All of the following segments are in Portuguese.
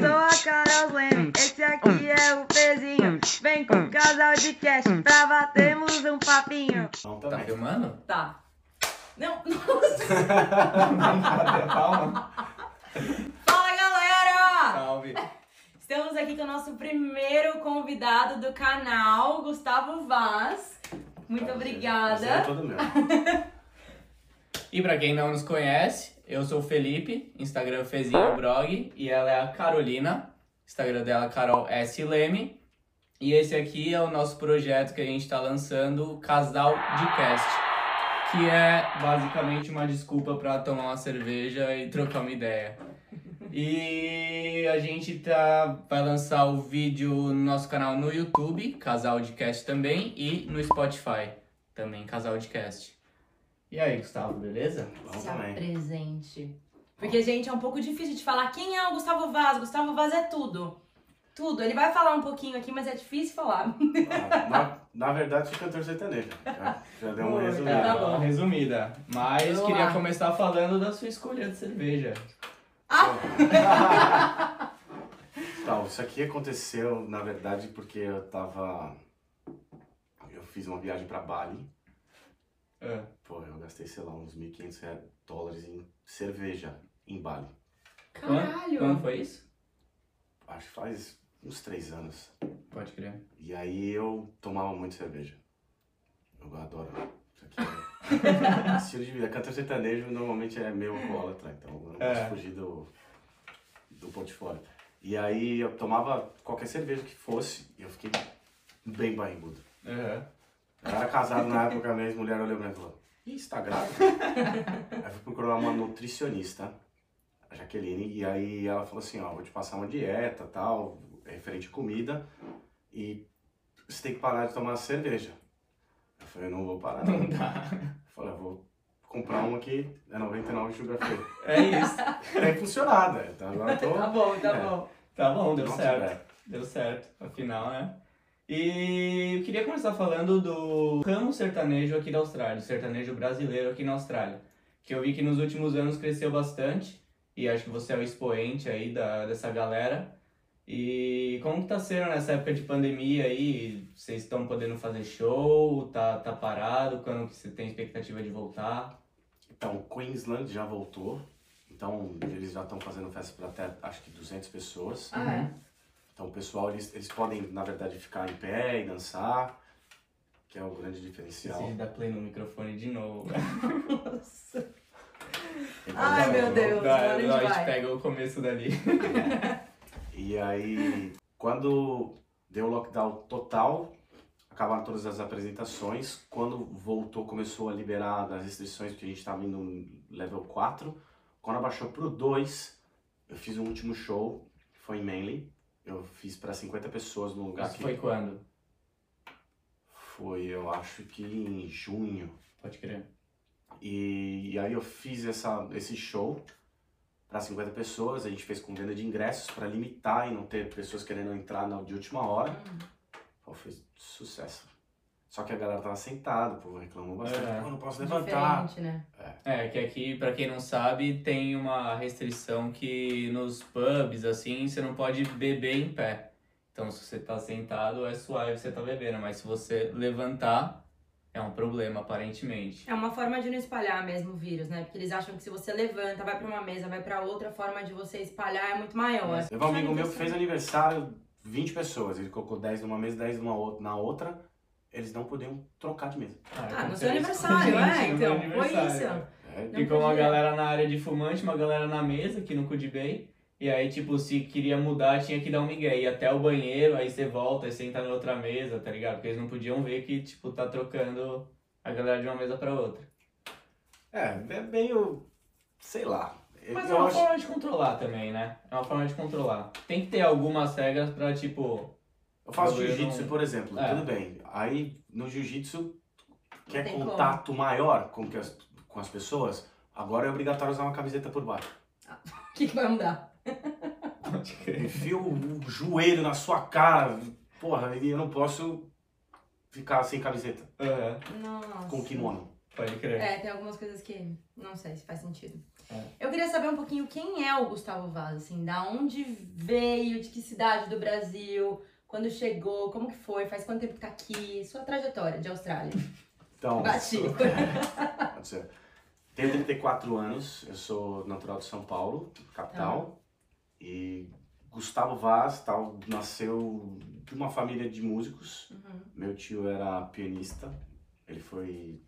sou a Carol Leme, esse aqui é o Pezinho. Vem com o casal de cast pra batermos um papinho. Não, Tá filmando? Tá. Não, nossa. Palma. Fala, galera! Salve. Estamos aqui com o nosso primeiro convidado do canal, Gustavo Vaz. Muito Prazer. obrigada. Prazer é todo meu. E pra quem não nos conhece, eu sou o Felipe, Instagram Fezinho Blog, e ela é a Carolina, Instagram dela Carol S. Leme. E esse aqui é o nosso projeto que a gente tá lançando, Casal de Cast, que é basicamente uma desculpa pra tomar uma cerveja e trocar uma ideia. E a gente tá, vai lançar o vídeo no nosso canal no YouTube, Casal de Cast também, e no Spotify também, Casal de Cast. E aí, Gustavo, beleza? Vamos Se também. apresente. Porque, gente, é um pouco difícil de falar quem é o Gustavo Vaz. Gustavo Vaz é tudo. Tudo. Ele vai falar um pouquinho aqui, mas é difícil falar. Ah, na, na verdade, sou cantor sertanejo. Já, já deu uma resumida. tá É, bom. uma resumida. Mas Vamos queria lá. começar falando da sua escolha de cerveja. Então, isso aqui aconteceu, na verdade, porque eu tava. Eu fiz uma viagem pra Bali. Ah, Pô, eu gastei, sei lá, uns 1.500 rea- dólares em cerveja em Bali. Caralho! quando foi isso? Acho que faz uns três anos. Pode crer. E aí eu tomava muito cerveja. Eu adoro. Isso aqui é estilo de vida. Cantor sertanejo normalmente é meio alcoólatra, então eu não É. posso fugir do, do ponto de fora. E aí eu tomava qualquer cerveja que fosse e eu fiquei bem barrigudo. Aham. Eu era casado na época, minha ex-mulher olhou pra mim e falou, Ih, você tá grávida? aí eu fui procurar uma nutricionista, a Jaqueline, e aí ela falou assim, ó, vou te passar uma dieta, tal, referente à comida, e você tem que parar de tomar cerveja. Eu falei, eu não vou parar não. Não dá. Eu falei, eu vou comprar uma que é 99 sugar free. É isso. Tem funcionado, né? então agora eu tô... Tá bom, tá É. bom. Tá bom, deu certo. bad. Deu certo, afinal, né? E eu queria começar falando do ramo sertanejo aqui da Austrália, o sertanejo brasileiro aqui na Austrália. Que eu vi que nos últimos anos cresceu bastante, e acho que você é o expoente aí da, dessa galera. E como que tá sendo nessa época de pandemia aí? Vocês estão podendo fazer show? Tá, tá parado? Quando que você tem expectativa de voltar? Então, Queensland já voltou, então eles já estão fazendo festa para até, acho que 200 pessoas. Ah, é? Então o pessoal, eles, eles podem, na verdade, ficar em pé e dançar, que é o grande diferencial. Preciso dar play no microfone de novo. Nossa. Ai, meu Deus. Dá- agora a gente a gente vai. pega o começo dali. E aí, quando deu o lockdown total, acabaram todas as apresentações. Quando voltou, começou a liberar as restrições, porque a gente estava indo no level 4. Quando abaixou pro 2, eu fiz um último show, que foi em Manly. Eu fiz para 50 pessoas no lugar Isso que foi quando? foi, eu acho que em junho. Pode crer. E, e aí eu fiz essa, esse show para 50 pessoas, a gente fez com venda de ingressos para limitar e não ter pessoas querendo entrar na, de última hora. Pô, foi sucesso. Só que a galera tava sentada, o povo reclamou bastante. É. Eu não posso levantar. Diferente, né? É, que aqui, pra quem não sabe, tem uma restrição que nos pubs, assim, você não pode beber em pé. Então, se você tá sentado, é suave você tá bebendo, mas se você levantar, é um problema, aparentemente. É uma forma de não espalhar mesmo o vírus, né? Porque eles acham que se você levanta, vai pra uma mesa, vai pra outra, a forma de você espalhar é muito maior. Teve um amigo meu que fez aniversário, 20 pessoas. Ele colocou 10 numa mesa, 10 numa outra, na outra. Eles não podiam trocar de mesa. Ah, no aconteceu seu aniversário, é? gente, no meu Então, foi isso. aniversário. É, Não Ficou uma galera na área de fumante, uma galera na mesa aqui no Cudi Bay. E aí, tipo, se queria mudar, tinha que dar um migué. Ir até o banheiro, aí você volta e senta na outra mesa, tá ligado? Porque eles não podiam ver que, tipo, tá trocando a galera de uma mesa pra outra. é, é meio. sei lá. Mas é eu uma acho- forma de controlar também, né? É uma forma de controlar. Tem que ter algumas regras pra, tipo... Eu faço jiu-jitsu, não- por exemplo, É. tudo bem. Aí no jiu-jitsu, quer tem como. contato maior com, que as, com as pessoas, agora é obrigatório usar uma camiseta por baixo. O que, que vai mudar? Pode crer. Enfia o joelho na sua cara. Porra, e eu não posso ficar sem camiseta, Aham, Nossa. com kimono. Pode crer. É, tem algumas coisas que não sei se faz sentido. É. Eu queria saber um pouquinho quem é o Gustavo Vaz, assim, da onde veio, de que cidade do Brasil, quando chegou, como que foi, faz quanto tempo que tá aqui, sua trajetória de Austrália. Então, Bati. sou- pode ser. Tenho 34 anos, eu sou natural de São Paulo, capital. E Gustavo Vaz tal, nasceu de uma família de músicos. Uhum. Meu tio era pianista, ele foi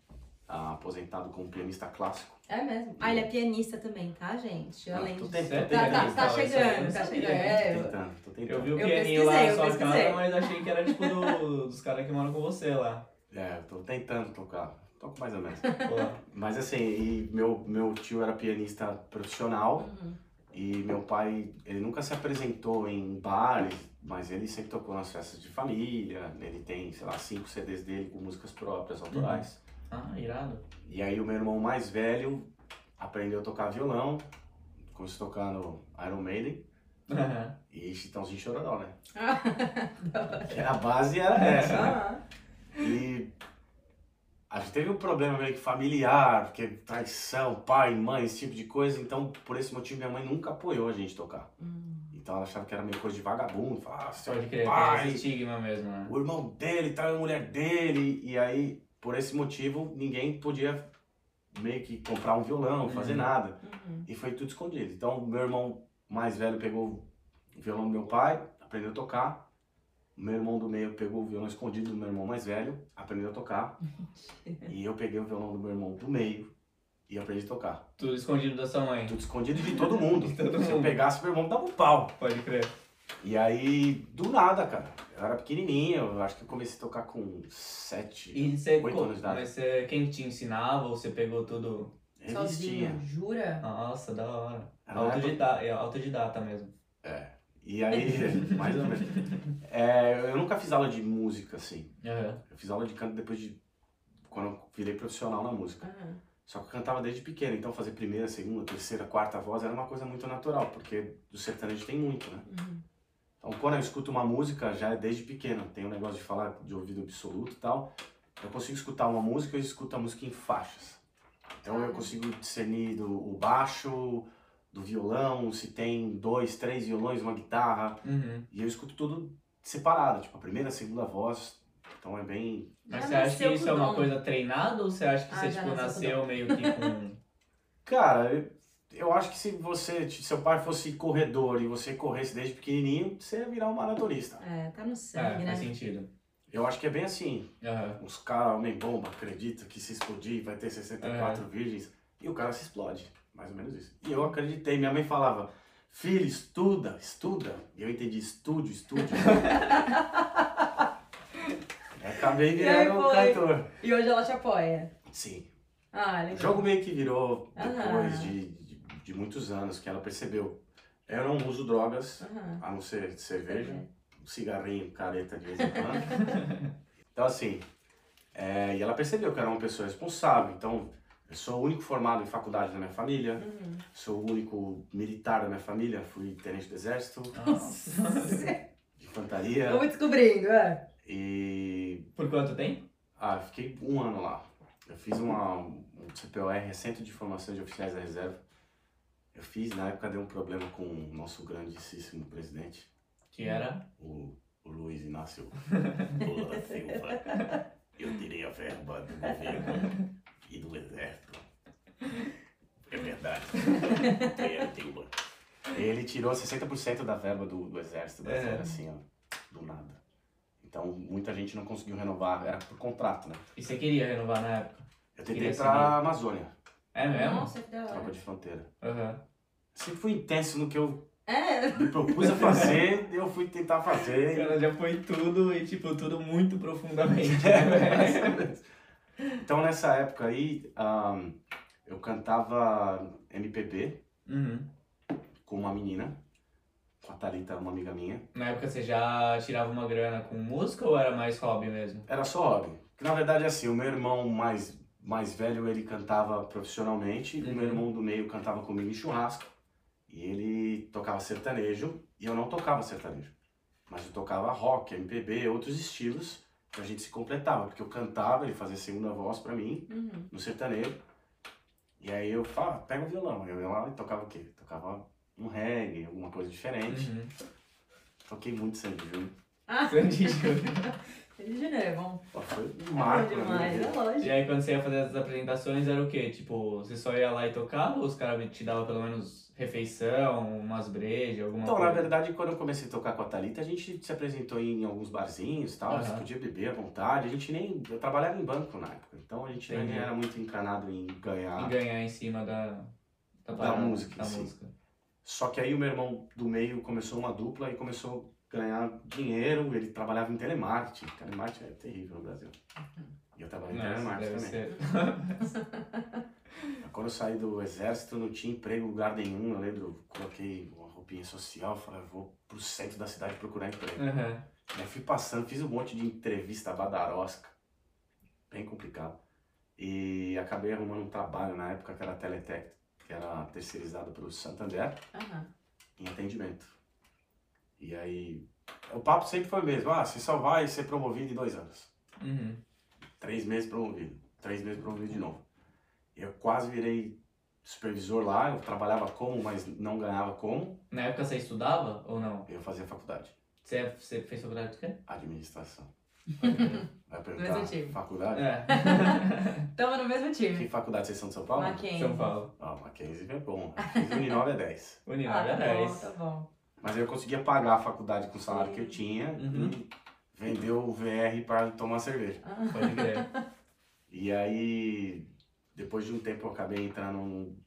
ah, aposentado como pianista clássico. É mesmo. Ah, ele é pianista também, tá, gente? Ah, Além tô de... tentando, Tá, tá, tá aí eu chegando, não tá sabia. chegando. Tô É, eu- tentando, tô tentando. Eu vi o Eu pianinho lá pesquisei. casa, mas achei que era tipo do- dos caras que moram com você lá. É, eu tô tentando tocar, toco mais ou menos. Mas assim, e meu, meu tio era pianista profissional Uhum. e meu pai, ele nunca se apresentou em bares, mas ele sempre tocou nas festas de família. Ele tem, sei lá, cinco CDs dele com músicas próprias, autorais. Ah, irado. E aí o meu irmão mais velho aprendeu a tocar violão, começou tocando Iron Maiden Aham. e Chitãozinho Chororó, né? Que a base era essa, né? E a gente teve um problema meio que familiar, porque traição, pai, mãe, esse tipo de coisa. Então, por esse motivo, minha mãe nunca apoiou a gente tocar. Hum. Então, ela achava que era meio coisa de vagabundo. Falava, ah, seu Pode crer, pai, esse estigma mesmo, né? o irmão dele traiu a mulher dele. E aí, por esse motivo, ninguém podia meio que comprar um violão, fazer Uhum. nada. Uhum. E foi tudo escondido. Então, meu irmão mais velho pegou o violão do meu pai, aprendeu a tocar. O meu irmão do meio pegou o violão escondido do meu irmão mais velho, aprendeu a tocar. e eu peguei o violão do meu irmão do meio e aprendi a tocar. Tudo escondido da sua mãe. Tudo escondido de todo mundo. De todo Se eu pegasse, meu irmão dava um pau. Pode crer. E aí, do nada, cara. Eu era pequenininho, eu acho que eu comecei a tocar com sete, E você, oito co- anos de idade. mas você, quem te ensinava ou você pegou tudo? Revistinha. Sozinho, jura? Nossa, da hora. Era na época- Autodidata, é autodidata mesmo. E aí, mais ou menos. É, eu nunca fiz aula de música, assim. Aham. Eu fiz aula de canto depois de. quando eu virei profissional na música. Uhum. Só que eu cantava desde pequeno, então fazer primeira, segunda, terceira, quarta voz era uma coisa muito natural, porque do sertanejo tem muito, né? Uhum. Então quando eu escuto uma música, já é desde pequeno, tem um negócio de falar de ouvido absoluto e tal. Eu consigo escutar uma música, eu escuto a música em faixas. Então eu consigo discernir do, o baixo, do violão, se tem dois, três violões, uma guitarra. Uhum. E eu escuto tudo separado, tipo a primeira, a segunda voz. Então é bem. Mas você acha que isso é uma coisa treinada ou você acha que Ah, você tipo, nasceu meio que com. Cara, eu, acho que se você, se seu pai fosse corredor e você corresse desde pequenininho, você ia virar um maratonista. É, tá no É, sangue, né? faz sentido. Eu acho que é bem assim. Aham. Os caras, homem bomba, acredita que se explodir vai ter 64 virgens. E o cara se explode. Mais ou menos isso. E eu acreditei. Minha mãe falava, filho, estuda, estuda. E eu entendi, estúdio, estúdio. Acabei virando um cantor. E hoje ela te apoia. Sim. Ah, O jogo meio que virou depois de, de, de muitos anos que ela percebeu. Eu não uso drogas, Aham. a não ser cerveja, um cigarrinho, careta de vez em quando. então, assim, é, e ela percebeu que eu era uma pessoa responsável. Então, eu sou o único formado em faculdade da minha família, Uhum. sou o único militar da minha família, fui tenente do exército, Nossa. de infantaria. Vamos descobrindo, é. E. Por quanto tempo? Ah, eu fiquei um ano lá. Eu fiz uma, um CPOR, Centro de Formação de Oficiais da Reserva. Eu fiz, na época deu um problema com o nosso grandíssimo presidente, Que era? o, o Luiz Inácio Lula Silva. Eu tirei a verba do governo e do exército. É verdade. É. Ele tirou 60% da verba do, do exército É. brasileiro, assim, ó, do nada. Então, muita gente não conseguiu renovar, era por contrato, né? E você queria renovar na época? Eu tentei pra Amazônia, É mesmo? Nossa, que da tropa hora. de fronteira. Aham. Sempre fui intenso no que eu É, me propus a fazer, eu fui tentar fazer. cara já foi tudo e, tipo, tudo muito profundamente. É, né, então nessa época aí, ahn, eu cantava MPB Uhum. com uma menina, com a Thalita, uma amiga minha. Na época você já tirava uma grana com música ou era mais hobby mesmo? Era só hobby. Que na verdade é assim, o meu irmão mais, mais velho, ele cantava profissionalmente, o meu Uhum. irmão do meio cantava comigo em churrasco. E ele tocava sertanejo, e eu não tocava sertanejo. Mas eu tocava rock, MPB, outros estilos. a gente se completava, porque eu cantava, ele fazia segunda voz pra mim, Uhum. no sertanejo. E aí eu falava, pega o violão. Eu ia lá e tocava o quê? Tocava um reggae, alguma coisa diferente. Uhum. Toquei muito Sandy Júnior. Sandy Júnior. Ele de é bom. Pô, Foi marco minha demais, é lógico. E aí quando você ia fazer as apresentações era o quê? Tipo, você só ia lá e tocava ou os caras te davam pelo menos refeição, umas brejas, alguma Então, coisa? na verdade, quando eu comecei a tocar com a Thalita, a gente se apresentou em alguns barzinhos e tal, Aham. você podia beber à vontade. A gente nem. Eu trabalhava em banco na época, então a gente nem Entendi. era muito encanado em ganhar. E ganhar em cima da, da, Da parada, música em Da si. música. Só que aí o meu irmão do meio começou uma dupla e começou ganhar dinheiro. Ele trabalhava em telemarketing. Telemarketing é terrível no Brasil. E eu trabalhei em Nossa, telemarketing deve também. ser. Quando eu saí do exército, não tinha emprego em lugar nenhum. Eu lembro, eu coloquei uma roupinha social, falei, "Eu vou pro centro da cidade procurar emprego. Uhum. Aí fui passando, fiz um monte de entrevista badarosca, bem complicado. E acabei arrumando um trabalho na época que era Teletec, que era terceirizado para o Santander, Aham. em atendimento. E aí, o papo sempre foi o mesmo, ah, você só vai ser promovido em dois anos. Uhum. Três meses promovido, três meses promovido de novo. Eu quase virei supervisor lá, eu trabalhava como, mas não ganhava como, Na época você estudava ou não? eu fazia faculdade, Você, você fez faculdade de quê? administração. Vai Mesmo perguntar, time. faculdade? é, Tamo no mesmo Que time. faculdade vocês são de São Paulo? Mackenzie. São Paulo. Ah, Mackenzie é bom. Uninove é 10. Uninove Ah, é tá bom, 10. tá bom. Mas eu conseguia pagar a faculdade com o salário que eu tinha Uhum. e vender o VR para tomar cerveja. Ah, Pode crer. E aí, depois de um tempo, eu acabei entrando no,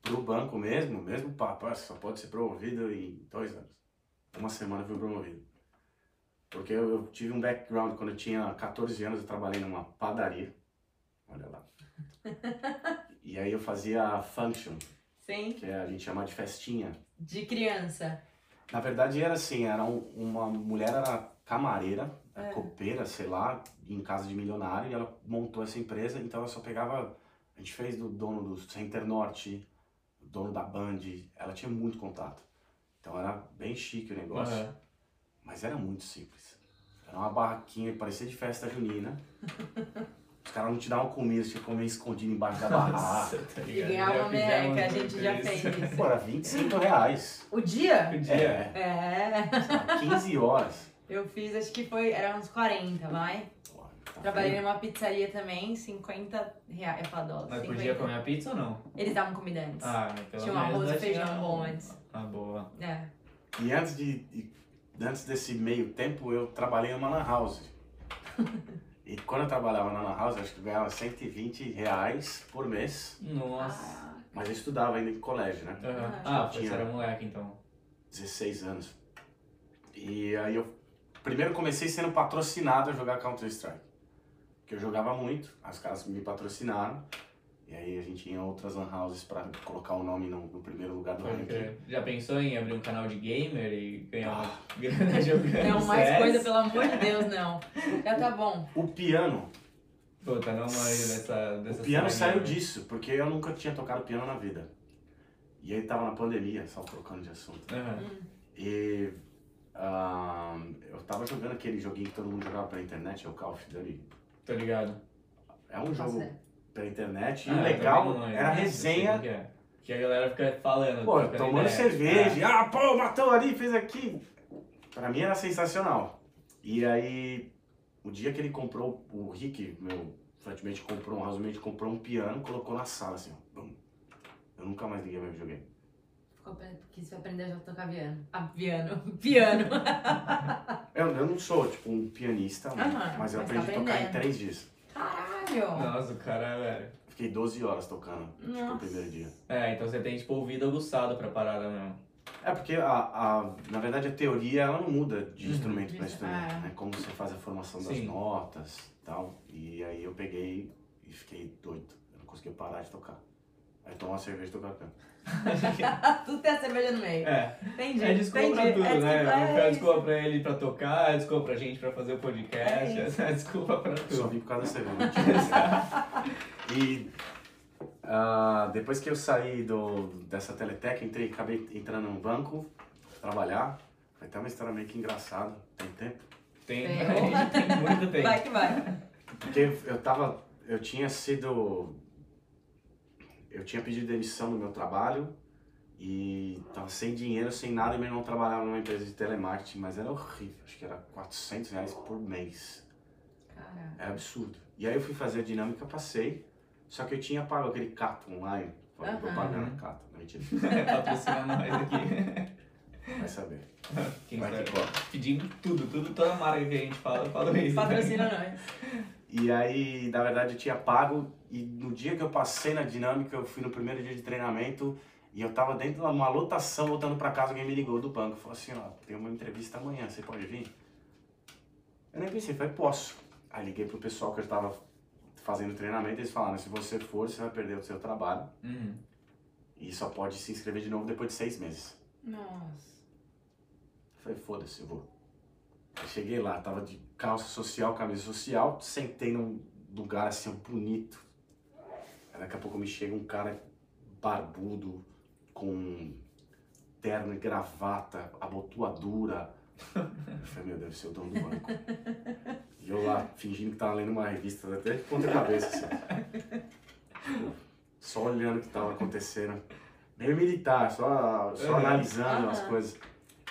pro banco mesmo, mesmo papo, ah, só pode ser promovido em dois anos. Uma semana eu fui promovido. Porque eu, eu tive um background, quando eu tinha 14 anos, eu trabalhei numa padaria. Olha lá. E aí eu fazia function, Sim. que a gente chama de festinha. De criança. Na verdade era assim, era um- uma mulher era camareira, É. copeira, sei lá, em casa de milionário, e ela montou essa empresa, então ela só pegava, a gente fez do dono do Center Norte, do dono da Band, ela tinha muito contato. Então era bem chique o negócio, Aham. mas era muito simples. Era uma barraquinha, parecia de festa junina. Os caras não te davam comida, você tinha que comer escondido embaixo da barraca. Nossa, tá E ganhar uma merreca, a gente já fez isso. Pô, era 25 reais. O dia? Um dia. É, É. lá, 15 horas. Eu fiz, acho que foi, era uns 40, vai. Tá Trabalhei numa pizzaria também, 50 reais, eu falo dólar. Mas 50. podia comer a pizza ou não? Eles davam comida antes. Ah, pelo Tinha um arroz e feijão tinha bom um- antes. Ah, boa. É. E antes, de, de- antes desse meio tempo, eu trabalhei numa lan house. e quando eu trabalhava na lan house, acho que eu ganhava 120 reais por mês. Nossa. Ah, Mas eu estudava ainda em colégio, né? Aham. Ah, Ah, você era moleque então. 16 anos. E aí eu primeiro comecei sendo patrocinado a jogar Counter-Strike. Porque eu jogava muito, as caras me patrocinaram. E aí a gente ia em outras lan houses pra colocar o nome no, no primeiro lugar do ranking. Já pensou em abrir um canal de gamer e ganhar uma Ah. grana jogando Não, mais CS? coisa, pelo amor de Deus, não. Já tá bom. O piano Puta, não manjo dessa, dessa O piano saiu disso, porque eu nunca tinha tocado piano na vida. E aí tava na pandemia, só trocando de assunto. Aham. E eu tava jogando aquele joguinho que todo mundo jogava pela internet, é o Call of Duty. Tô ligado. É um jogo Nossa. Pela internet, e Ah, o legal não era a mas resenha. Que, é. que a galera fica falando. Pô, trocando tomando cerveja, ah, pô, matou ali, fez aqui. Pra mim era sensacional. E aí, o dia que ele comprou, o Rick, meu flatmate, comprou, um housemate, comprou um piano, colocou na sala assim, ó. Bum. Eu nunca mais liguei meu videogame. Ficou apre- Quis aprender a tocar piano. Ah, piano. Piano. Eu, eu não sou, tipo, um pianista, Aham, mas eu mas tá aprendi a tocar em três dias. Caralho. Nossa, o cara, velho. Fiquei 12 horas tocando, tipo, o Nossa. primeiro dia. É, então você tem, tipo, ouvido aguçado pra parada mesmo. É porque, a, a, na verdade, a teoria, ela não muda de Uhum. instrumento para instrumento, é. né? Como você faz a formação das Sim. notas e tal. E aí eu peguei e fiquei doido. Eu não conseguia parar de tocar. Aí tomar uma cerveja e tocar canto. Tudo tem a cerveja no meio. É, Entendi. é desculpa pra entendi. tudo, é né? desculpa, É é desculpa pra ele pra tocar, é desculpa pra gente pra fazer o podcast, É é, desculpa pra Só tudo. vim por causa da cerveja. e ah, depois que eu saí do, dessa Teletec, entrei, acabei entrando num banco, trabalhar. Foi até uma história meio que engraçada, tem tempo. Tem, Tem. tem muito tempo. Vai que vai. Porque eu tava. Eu tinha sido. Eu tinha pedido demissão do meu trabalho e tava sem dinheiro, sem nada, e meu irmão trabalhava numa empresa de telemarketing, mas era horrível. Acho que era 400 reais por mês. Caraca. Era absurdo. E aí eu fui fazer a dinâmica, passei, só que eu tinha pago aquele cato online. Falei, vou Aham. pagar Uhum. cato. Mentira, Patrocina nós aqui. vai saber. Quem Vai sabe? que. Pedindo tudo, tudo, toda marca que a gente fala, fala isso. Patrocina nós. E aí, na verdade, eu tinha pago e no dia que eu passei na dinâmica, eu fui no primeiro dia de treinamento e eu tava dentro de uma lotação, voltando pra casa, alguém me ligou do banco. Falou assim, ó, tem uma entrevista amanhã, você pode vir? Eu nem pensei, falei, posso. Aí liguei pro pessoal que eu tava fazendo treinamento, eles falaram, se você for, você vai perder o seu trabalho Uhum. e só pode se inscrever de novo depois de seis meses. Nossa. Eu Falei, foda-se, eu vou. Cheguei lá, tava de calça social, camisa social, sentei num lugar assim, bonito. Aí daqui a pouco me chega um cara barbudo, com terno e gravata, abotoadura. Eu falei, meu, deve ser o dono do banco. E eu lá, fingindo que tava lendo uma revista, até ponta cabeça, assim. Só olhando o que tava acontecendo. Meio militar, só, só analisando as coisas.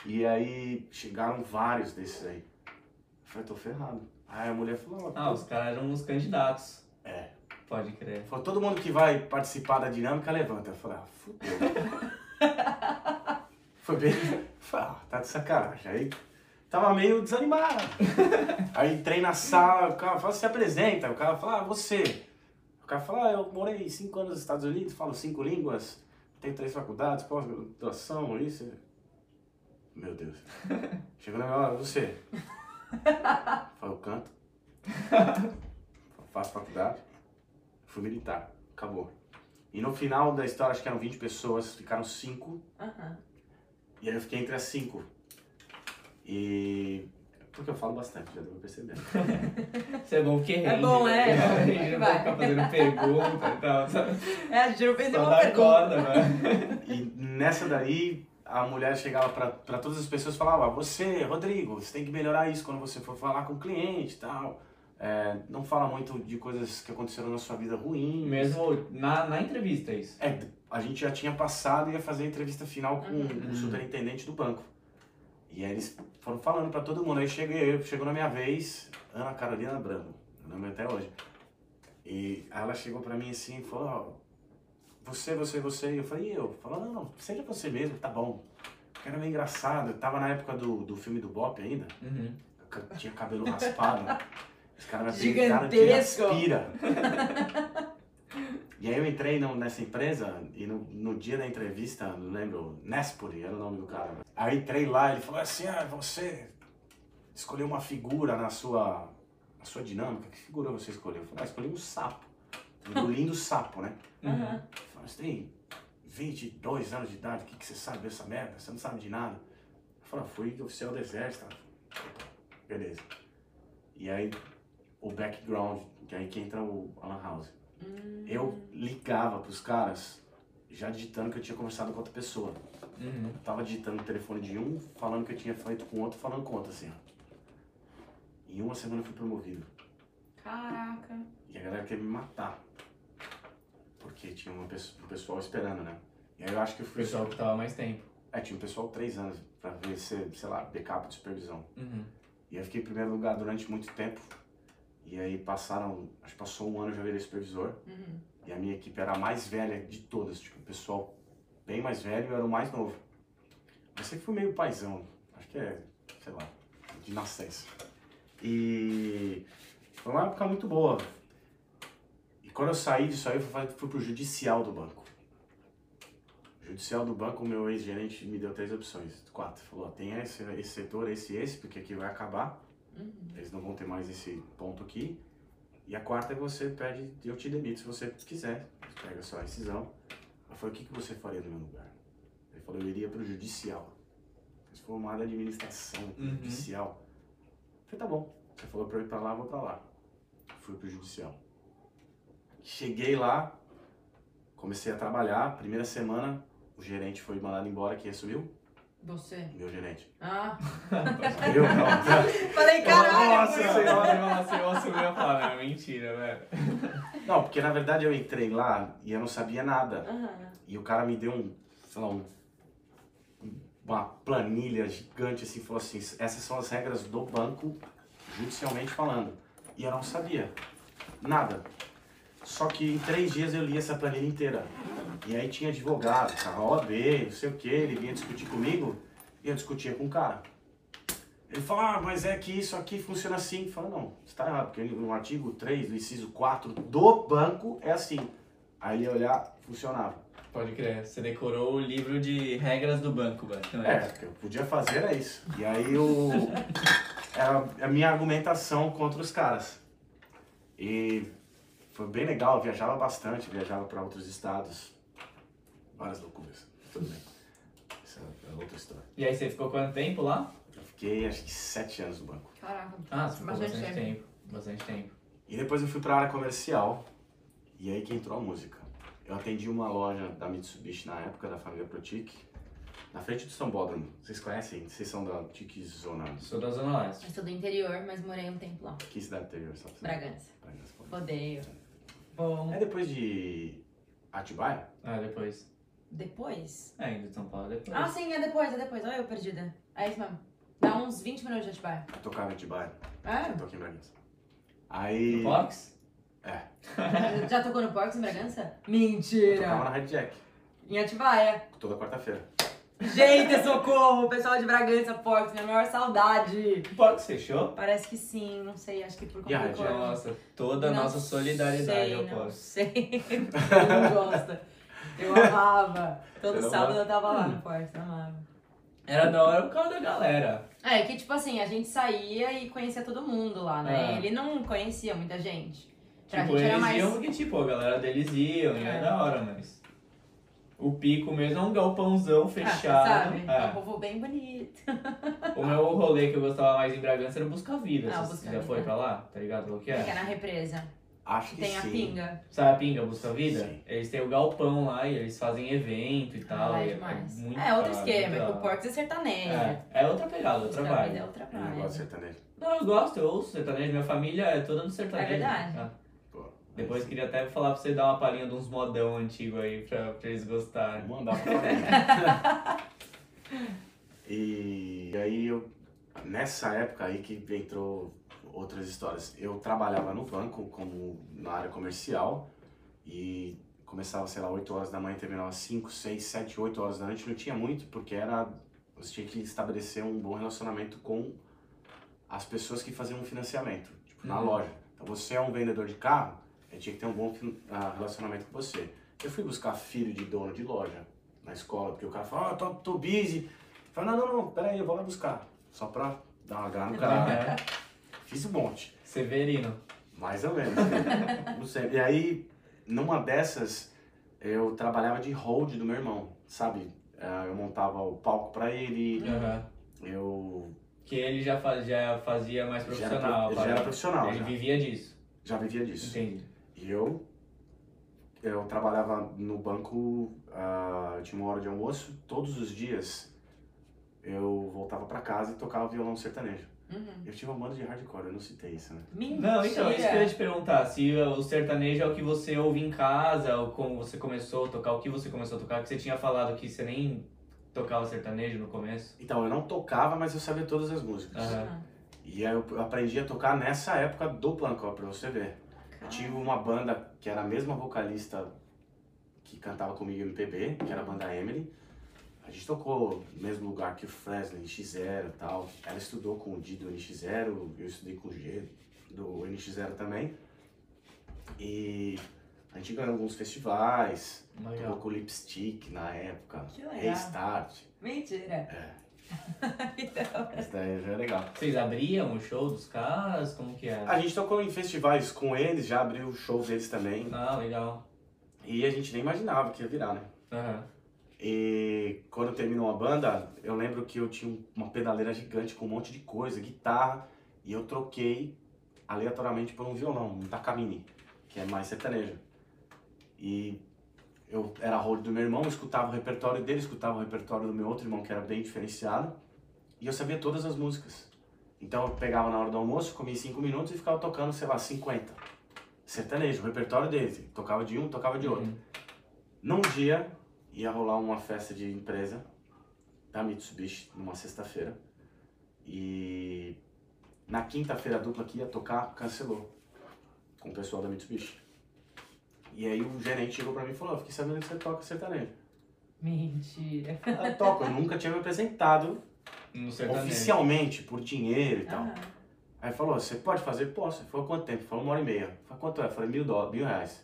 E aí chegaram vários desses aí. Eu falei, tô ferrado. Aí a mulher falou, Ah, os caras eram os candidatos. É. Pode crer. Falou, todo mundo que vai participar da dinâmica levanta. Eu falei, ah, fudeu. Foi bem. Falei, ah, tá de sacanagem. Aí tava meio desanimado. Aí entrei na sala, o cara fala, se apresenta. O cara fala, ah, você. O cara fala, ah, eu morei cinco anos nos Estados Unidos, falo cinco línguas, tenho três faculdades, pós-graduação, isso. Meu Deus. Chegou na minha hora, você. Falei, eu canto. Faço faculdade. Fui militar. Acabou. E no final da história, acho que eram 20 pessoas, ficaram 5. Aham. E aí eu fiquei entre as 5. E. Porque eu falo bastante, já deu pra perceber. Isso é bom porque É rende, bom, né? é. A gente não vai ficar fazendo pergunta e tal. Só, É, a gente não fez nenhuma pergunta. corda, mano. E nessa daí, a mulher chegava pra, pra todas as pessoas e falava: Você, Rodrigo, você tem que melhorar isso quando você for falar com o cliente e tal. É, não fala muito de coisas que aconteceram na sua vida ruim. Mesmo na, na entrevista, isso. É, a gente já tinha passado e ia fazer a entrevista final com Uhum. o superintendente do banco. E aí eles foram falando pra todo mundo. Aí cheguei, eu, chegou na minha vez, Ana Carolina Brando, eu lembro até hoje. E ela chegou pra mim assim e falou, ó, você, você, você. E eu falei, e eu? Falou, não, não, seja você mesmo, tá bom. Porque Era meio engraçado, eu tava na época do, do filme do Bop ainda, Uhum. eu tinha cabelo raspado. Os caras me Gigantesco. apelidaram de aspira. E aí eu entrei no- nessa empresa e no, no dia da entrevista, não lembro, Nespoli era o nome do cara. Aí entrei lá ele falou assim, ah, você escolheu uma figura na sua, na sua dinâmica. Que figura você escolheu? Eu falei, ah, escolhi um sapo. Um lindo sapo, né? Uhum. Falou, você tem 22 anos de idade, o que, que você sabe dessa merda? Você não sabe de nada. Eu falei, ah, fui oficial do exército. Beleza. E aí, o background, que é aí que entra o Alan House. Hum. Eu ligava pros caras já digitando que eu tinha conversado com outra pessoa. Uhum. Tava digitando no telefone de um, falando que eu tinha feito com outro, falando com outro, assim. Em uma semana eu fui promovido. Caraca. E a galera queria me matar. Porque tinha uma pessoa, um pessoal esperando, né? E aí eu acho que eu O fui. pessoal que tava mais tempo. É, tinha um pessoal três anos pra ver se, sei lá, backup de supervisão. Uhum. E eu fiquei em primeiro lugar durante muito tempo. E aí passaram, acho que passou um ano eu já virei supervisor. Uhum. E a minha equipe era a mais velha de todas, tipo, o pessoal bem mais velho e eu era o mais novo. Eu sempre fui meio paizão, acho que é, sei lá, de nascença. E foi uma época muito boa. Quando eu saí disso aí, eu fui, fui pro judicial do banco. O judicial do banco, o meu ex-gerente me deu três opções, quatro. Falou, tem esse, esse setor, esse e esse, porque aqui vai acabar. Uhum. Eles não vão ter mais esse ponto aqui. E a quarta é você pede, eu te demito se você quiser. Você pega a sua rescisão. Eu falei, o que, que você faria no meu lugar? Ele falou, eu iria para o judicial. Eles formaram administração Uhum. judicial. Eu falei, tá bom. Você falou para eu ir para lá, eu vou para lá. Fui pro judicial. Cheguei lá, comecei a trabalhar. Primeira semana, o gerente foi mandado embora, quem assumiu? Você. meu gerente. Ah. Eu não, tá? Falei, caralho. Nossa mano. senhora, nossa, eu assumi a falar, não, mentira, velho. Não, porque na verdade eu entrei lá e eu não sabia nada. Aham. E o cara me deu um, sei lá, um, uma planilha gigante assim, falou assim, essas são as regras do banco, judicialmente falando. E eu não sabia. Nada. Só que em três dias eu li essa planilha inteira. E aí tinha advogado, cara, OAB, não sei o que, ele vinha discutir comigo e eu discutia com o cara. Ele falou, ah, mas é que isso aqui funciona assim. Eu falei, não, você tá errado, porque no artigo 3, do inciso 4 do banco é assim. Aí ele ia olhar, funcionava. Pode crer, você decorou o livro de regras do banco, É, basicamente. o que eu podia fazer era isso. E aí o, era a minha argumentação contra os caras. E foi bem legal, eu viajava bastante, viajava para outros estados. Várias loucuras, tudo bem. Isso é outra história. E aí você ficou quanto tempo lá? Eu fiquei acho que sete anos no banco. Caraca. Ah, você ficou Bastante bastante, tempo. tempo. Bastante tempo. E depois eu fui para a área comercial. E aí que entrou a música. Eu atendi uma loja da Mitsubishi na época, da família Protic, na frente do Sambódromo. Vocês conhecem? Vocês são da Tic Zona. Sou da Zona Leste. Eu sou do interior, mas morei um tempo lá. Que cidade interior? Só pra Bragança. Bragança. Bom. É depois de Atibaia? Ah, depois. Depois? É, indo de São Paulo, depois. Ah, sim, é depois, é depois. Olha eu perdida. É isso mesmo. Dá uns 20 minutos de Atibaia. Eu tocava em Atibaia. É? Eu tô aqui em Bragança. Aí. No Fox? É. Já tocou no Porcs em Bragança? Eu tocava Mentira! na Red Jack, Em Atibaia. toda quarta-feira. Gente, socorro! Pessoal de Bragança, Porcs, minha maior saudade. Fox fechou? Parece que sim, não sei, acho que por conta do. Nossa, toda a Não nossa solidariedade sei, ao não Fox. sei. Eu não gosta. Eu amava. Todo Você não sábado eu tava lá no Porcs, amava. Era da hora por causa da galera. É, que tipo assim, a gente saía e conhecia todo mundo lá, né? É. Ele não conhecia muita gente. Pra tipo, gente era eles mais. iam porque, tipo, a galera deles iam, e É. é da hora, mas. O pico mesmo é um galpãozão Ah, fechado. sabe? É um É. povo bem bonito. O meu rolê que eu gostava mais em Bragança era o Busca Vida. Ah, o Você já foi pra lá? Tá ligado qual que Que é é? na represa. Acho que Tem a sim. pinga. Sabe a Pinga Busca Vida? Sim. Eles têm o galpão lá e eles fazem evento e tal. Ah, e é demais. muito É, outro da hora, esquema, é o hora. Porcs é sertanejo. É, é outra pegada, outra vibe. É outra Eu não gosto de vibe. sertanejo. Não, eu gosto, eu ouço sertanejo. Minha família é toda do sertanejo. É verdade. Ah, Depois queria até falar pra você dar uma palhinha de uns modão antigo aí pra, pra eles gostarem. Vou mandar pra. E aí eu, nessa época aí que entrou outras histórias. Eu trabalhava no banco como na área comercial e começava, sei lá, 8 horas da manhã e terminava 5, 6, 7, 8 horas da noite. Não tinha muito porque era você tinha que estabelecer um bom relacionamento com as pessoas que faziam o financiamento, tipo, na Uhum. loja. Então você é um vendedor de carro, eu tinha que ter um bom ah, relacionamento com você. Eu fui buscar filho de dono de loja na escola, porque o cara falou, ah, tô, tô busy. Eu falei, não, não, não, peraí, eu vou lá buscar. Só pra dar uma garra no cara. É, Fiz um monte, Severino. mais ou menos. não sei. E aí, numa dessas, eu trabalhava de hold do meu irmão, sabe? Ah, Eu montava o palco pra ele, Aham. eu Que ele já, faz, já fazia mais já era, profissional. pro- já era profissional, Ele já, vivia disso. já vivia disso. Entendi. Eu, eu trabalhava no banco, eu tinha uma hora de almoço, todos os dias eu voltava pra casa e tocava violão sertanejo. Uhum. Eu tinha uma banda de hardcore, eu não citei isso, né? Mentira. Não, então, isso que eu ia te perguntar. Se o sertanejo é o que você ouve em casa, ou como você começou a tocar, o que você começou a tocar, que você tinha falado que você nem tocava sertanejo no começo. Então, eu não tocava, mas eu sabia todas as músicas. Aham. E aí eu aprendi a tocar nessa época do banco, ó, pra você ver. Eu tive uma banda que era a mesma vocalista que cantava comigo MPB, que era a banda Emily. A gente tocou no mesmo lugar que o Fresley, NX0 e tal. Ela estudou com o Di do NX0, eu estudei com o G do NX0 também. E a gente ganhou alguns festivais, tocou com o Lipstick na época, Que legal. Restart. Mentira. É, Então, esse daí já é legal. Vocês abriam o show dos caras? Como que era? A gente tocou em festivais com eles, já abriu o show deles também. Ah, legal. E a gente nem imaginava que ia virar, né? Aham. E quando terminou a banda, eu lembro que eu tinha uma pedaleira gigante com um monte de coisa, guitarra, e eu troquei aleatoriamente por um violão, um Takamine, que é mais sertanejo. E eu era road do meu irmão, escutava o repertório dele, escutava o repertório do meu outro irmão, que era bem diferenciado, e eu sabia todas as músicas. Então eu pegava na hora do almoço, comia em 5 minutos e ficava tocando, sei lá, 50. Sertanejo, o repertório dele. Tocava de um, tocava de outro. Uhum. Num dia, ia rolar uma festa de empresa da Mitsubishi, numa sexta-feira. E na quinta-feira a dupla que ia tocar cancelou com o pessoal da Mitsubishi. E aí o gerente chegou pra mim e falou, "Eu fiquei sabendo que você toca sertanejo. Mentira. Eu toco, eu nunca tinha me apresentado oficialmente, por dinheiro e tal. Aham. Aí falou, você pode fazer? Posso. Ele falou, quanto tempo? Ele falou, uma hora e meia. Eu falei, quanto é? Eu falei, mil dólares, mil reais.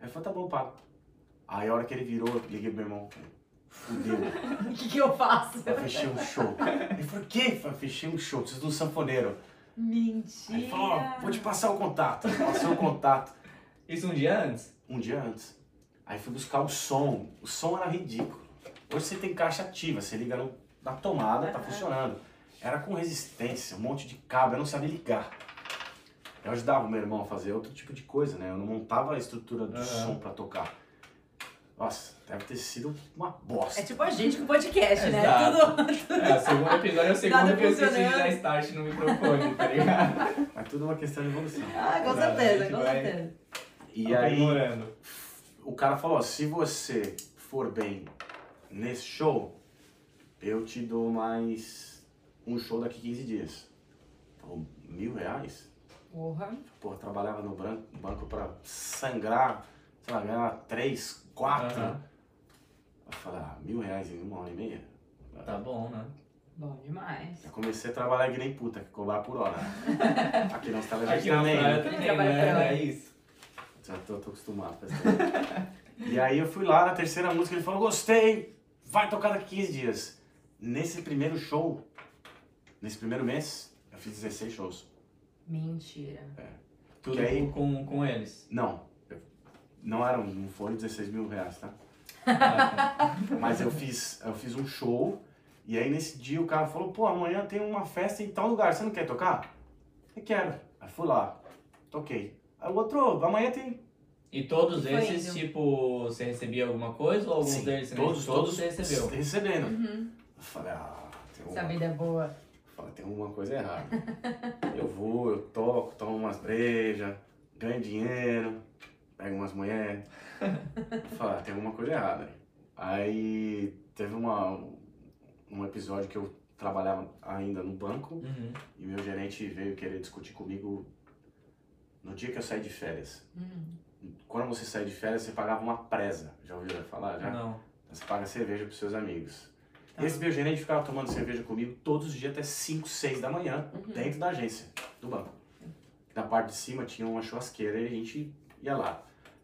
Aí ele falou, tá bom, pago. Aí a hora que ele virou, eu liguei pro meu irmão. Fudeu. O que, que eu faço? Eu fechei um show. Ele falou, o quê? Eu falei, fechei um show, preciso de um sanfoneiro. Aí Mentira. ele falou, ó, vou te passar o contato. Passou o contato. Isso um dia antes? Um dia antes. Aí fui buscar o som. O som era ridículo. Hoje você tem caixa ativa, você liga no- na tomada, tá funcionando. Era com resistência, um monte de cabo, eu não sabia ligar. Eu ajudava o meu irmão a fazer outro tipo de coisa, né? Eu não montava a estrutura do Aham. som pra tocar. Nossa, deve ter sido uma bosta. É tipo a gente com podcast, né? Exato. Tudo. É, o segundo episódio é o segundo que eu esqueci de dar start no microfone, tá ligado? É tudo uma questão de evolução. Ah, com certeza, com vai- certeza. E aí, o cara falou, se você for bem nesse show, eu te dou mais um show daqui 15 dias. Falou, mil reais? Porra. Porra, trabalhava no branco, banco pra sangrar, sei lá, ganhar três, quatro. Aham. Eu falei, ah, mil reais em uma hora e meia? Tá bom, né? Bom demais. Eu comecei a trabalhar que nem puta, que cobrar por hora. Aqui não está Aqui na também. Trabalha né? pra É isso. Já tô, tô acostumado. e aí eu fui lá na terceira música, ele falou, gostei, vai tocar daqui 15 dias. Nesse primeiro show, nesse primeiro mês, eu fiz 16 shows. Mentira. Tudo Que aí- com, com, eles. Não, não eram, não foi 16 mil reais, tá? Mas eu fiz, eu fiz um show e aí nesse dia o cara falou, pô, amanhã tem uma festa em tal lugar, você não quer tocar? Eu quero. Aí fui lá, toquei. O outro, amanhã tem. E todos Foi esses, indo. tipo, você recebia alguma coisa ou alguns Sim, deles você todos, todos todos você recebeu? recebendo. Uhum. Eu falei, ah, tem Essa uma, vida é boa. falei, tem alguma coisa errada. eu vou, eu toco, tomo umas brejas, ganho dinheiro, pego umas mulheres. Eu falei, ah, tem alguma coisa errada. aí. Aí teve uma, um episódio que eu trabalhava ainda no banco Uhum. e meu gerente veio querer discutir comigo no dia que eu saí de férias. Uhum. Quando você sai de férias, você pagava uma presa. Já ouviram falar? Já? Não. Você paga cerveja pros seus amigos. Tá. Esse meu gerente ficava tomando cerveja comigo todos os dias até 5, 6 da manhã, Uhum. dentro da agência, do banco. Na parte de cima tinha uma churrasqueira e a gente ia lá.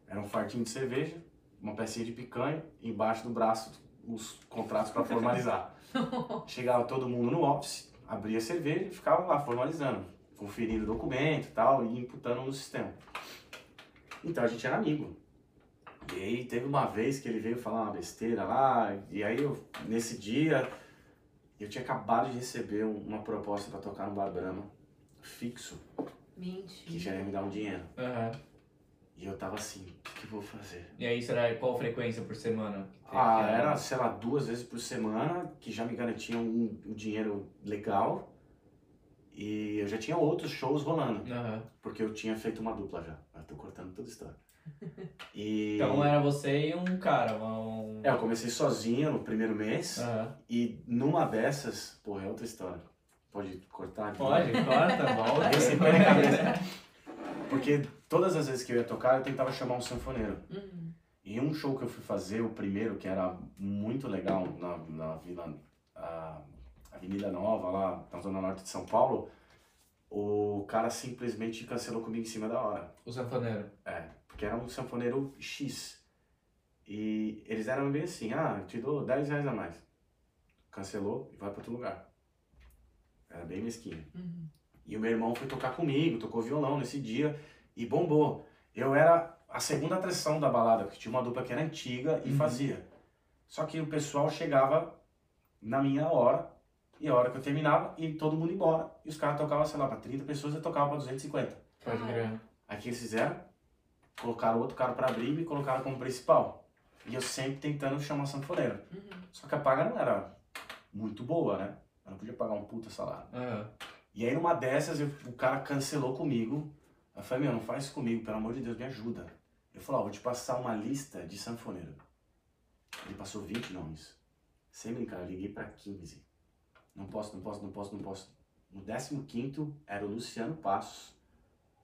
Era um fartinho de cerveja, uma pecinha de picanha, embaixo do braço os contratos para formalizar. Chegava todo mundo no office, abria a cerveja e ficava lá formalizando, conferindo o documento e tal, e imputando no sistema. Então a gente era amigo. E aí teve uma vez que ele veio falar uma besteira lá, e aí eu, nesse dia, eu tinha acabado de receber um- uma proposta para tocar no Bar Brahma, fixo, que Mentira. já ia me dar um dinheiro. Aham. E eu tava assim, o que, que eu vou fazer? E aí, será qual frequência por semana? Ah, era, sei lá, duas vezes por semana, que já me garantiam um, um dinheiro legal. E eu já tinha outros shows rolando, Aham. porque eu tinha feito uma dupla já. Eu tô cortando toda a história. E... Então era você e um cara, um... É, eu comecei sozinho no primeiro mês. Aham. E numa dessas, porra, é outra história. Pode cortar aqui? Pode, corta, volta. Esse põe na cabeça. Porque todas as vezes que eu ia tocar, eu tentava chamar um sanfoneiro. Uhum. E um show que eu fui fazer, o primeiro, que era muito legal, na, na Vila a Avenida Nova, lá na Zona Norte de São Paulo, o cara simplesmente cancelou comigo em cima da hora. O sanfoneiro. É, porque era um sanfoneiro X. E eles eram bem assim, ah, eu te dou 10 reais a mais. Cancelou e vai para outro lugar. Era bem mesquinho. Uhum. E o meu irmão foi tocar comigo, tocou violão nesse dia e bombou. Eu era a segunda atração da balada, porque tinha uma dupla que era antiga e Uhum. fazia. Só que o pessoal chegava na minha hora, e a hora que eu terminava, e todo mundo embora. E os caras tocavam, sei lá, pra 30 pessoas, eu tocava pra 250. Pode crer. Aí o que eles fizeram? Colocaram outro cara pra abrir e me colocaram como principal. E eu sempre tentando chamar sanfoneiro. Uhum. Só que a paga não era muito boa, né? Eu não podia pagar um puta salário. Aham. E aí numa dessas eu- o cara cancelou comigo. Eu falei, meu, não faz isso comigo, pelo amor de Deus, me ajuda. Ele falou, ó, vou te passar uma lista de sanfoneiro. Ele passou 20 nomes. Sem brincar, eu liguei pra 15. Não posso, não posso, não posso, não posso. No 15 era o Luciano Passos,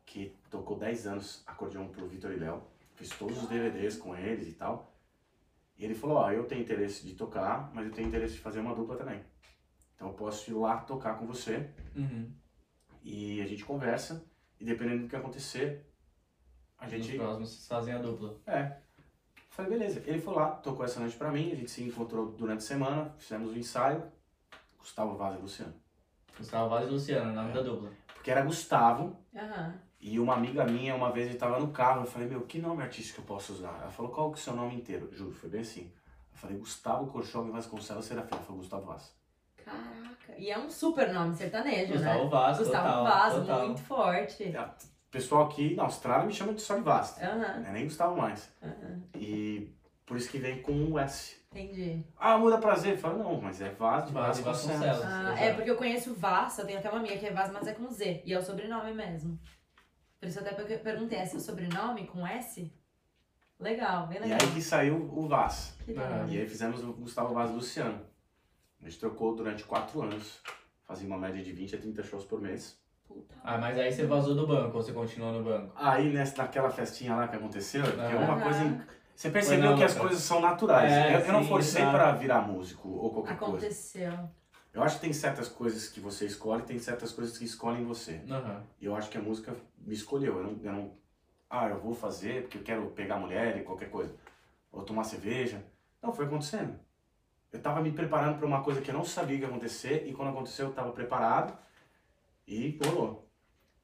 que tocou 10 anos acordeão pro Vitor e Léo. Fiz todos os DVDs com eles e tal. E ele falou, ó, eu tenho interesse de tocar, mas eu tenho interesse de fazer uma dupla também. Então eu posso ir lá tocar com você Uhum. e a gente conversa e dependendo do que acontecer, a Nos gente. próximos vocês fazem a dupla. É. Falei, beleza. Ele foi lá, tocou essa noite pra mim, a gente se encontrou durante a semana, fizemos o ensaio. Gustavo Vaz e Luciano. Gustavo Vaz e Luciano, o nome da dupla. Porque era Gustavo Aham. e uma amiga minha, uma vez ele tava no carro, eu falei, meu, que nome artístico eu posso usar? Ela falou, qual que é o seu nome inteiro? Juro, foi bem assim. Eu falei, Gustavo Korchog Vasconcelos Serafim. Ela falou, Gustavo Vaz. Caraca. E é um super nome sertanejo, Gustavo né? Vaz, Gustavo total. Vaz, total. muito forte. O pessoal aqui na Austrália me chama de só de Vaz. Aham, Não é nem Gustavo mais. aham. E por isso que vem com um S. Entendi. Ah, muda prazer. Fala, não, mas é Vaz de Vaz Vasconcelos. Ah, é porque eu conheço Vaz, eu tenho até uma amiga que é Vaz, mas é com Z. E é o sobrenome mesmo. Por isso até perguntei, é seu sobrenome com S? Legal, bem E legal. aí que saiu o Vaz. Que Ah. E aí fizemos o Gustavo Vaz e Luciano. A gente trocou durante quatro anos. Fazia uma média de 20 a 30 shows por mês. Puta. Ah, mas aí você vazou do banco ou você continuou no banco? Aí nessa, naquela festinha lá que aconteceu, que é uma Aham. coisa. Você percebeu na que as outra. coisas são naturais. É, eu, eu não sim, forcei pra virar músico ou qualquer coisa. Aconteceu. Eu acho que tem certas coisas que você escolhe, tem certas coisas que escolhem você. Aham. E eu acho que a música me escolheu. Eu não, eu não. Ah, eu vou fazer porque eu quero pegar mulher e qualquer coisa. Ou tomar cerveja. Não, foi acontecendo. Eu tava me preparando pra uma coisa que eu não sabia que ia acontecer. E quando aconteceu, eu tava preparado. E rolou.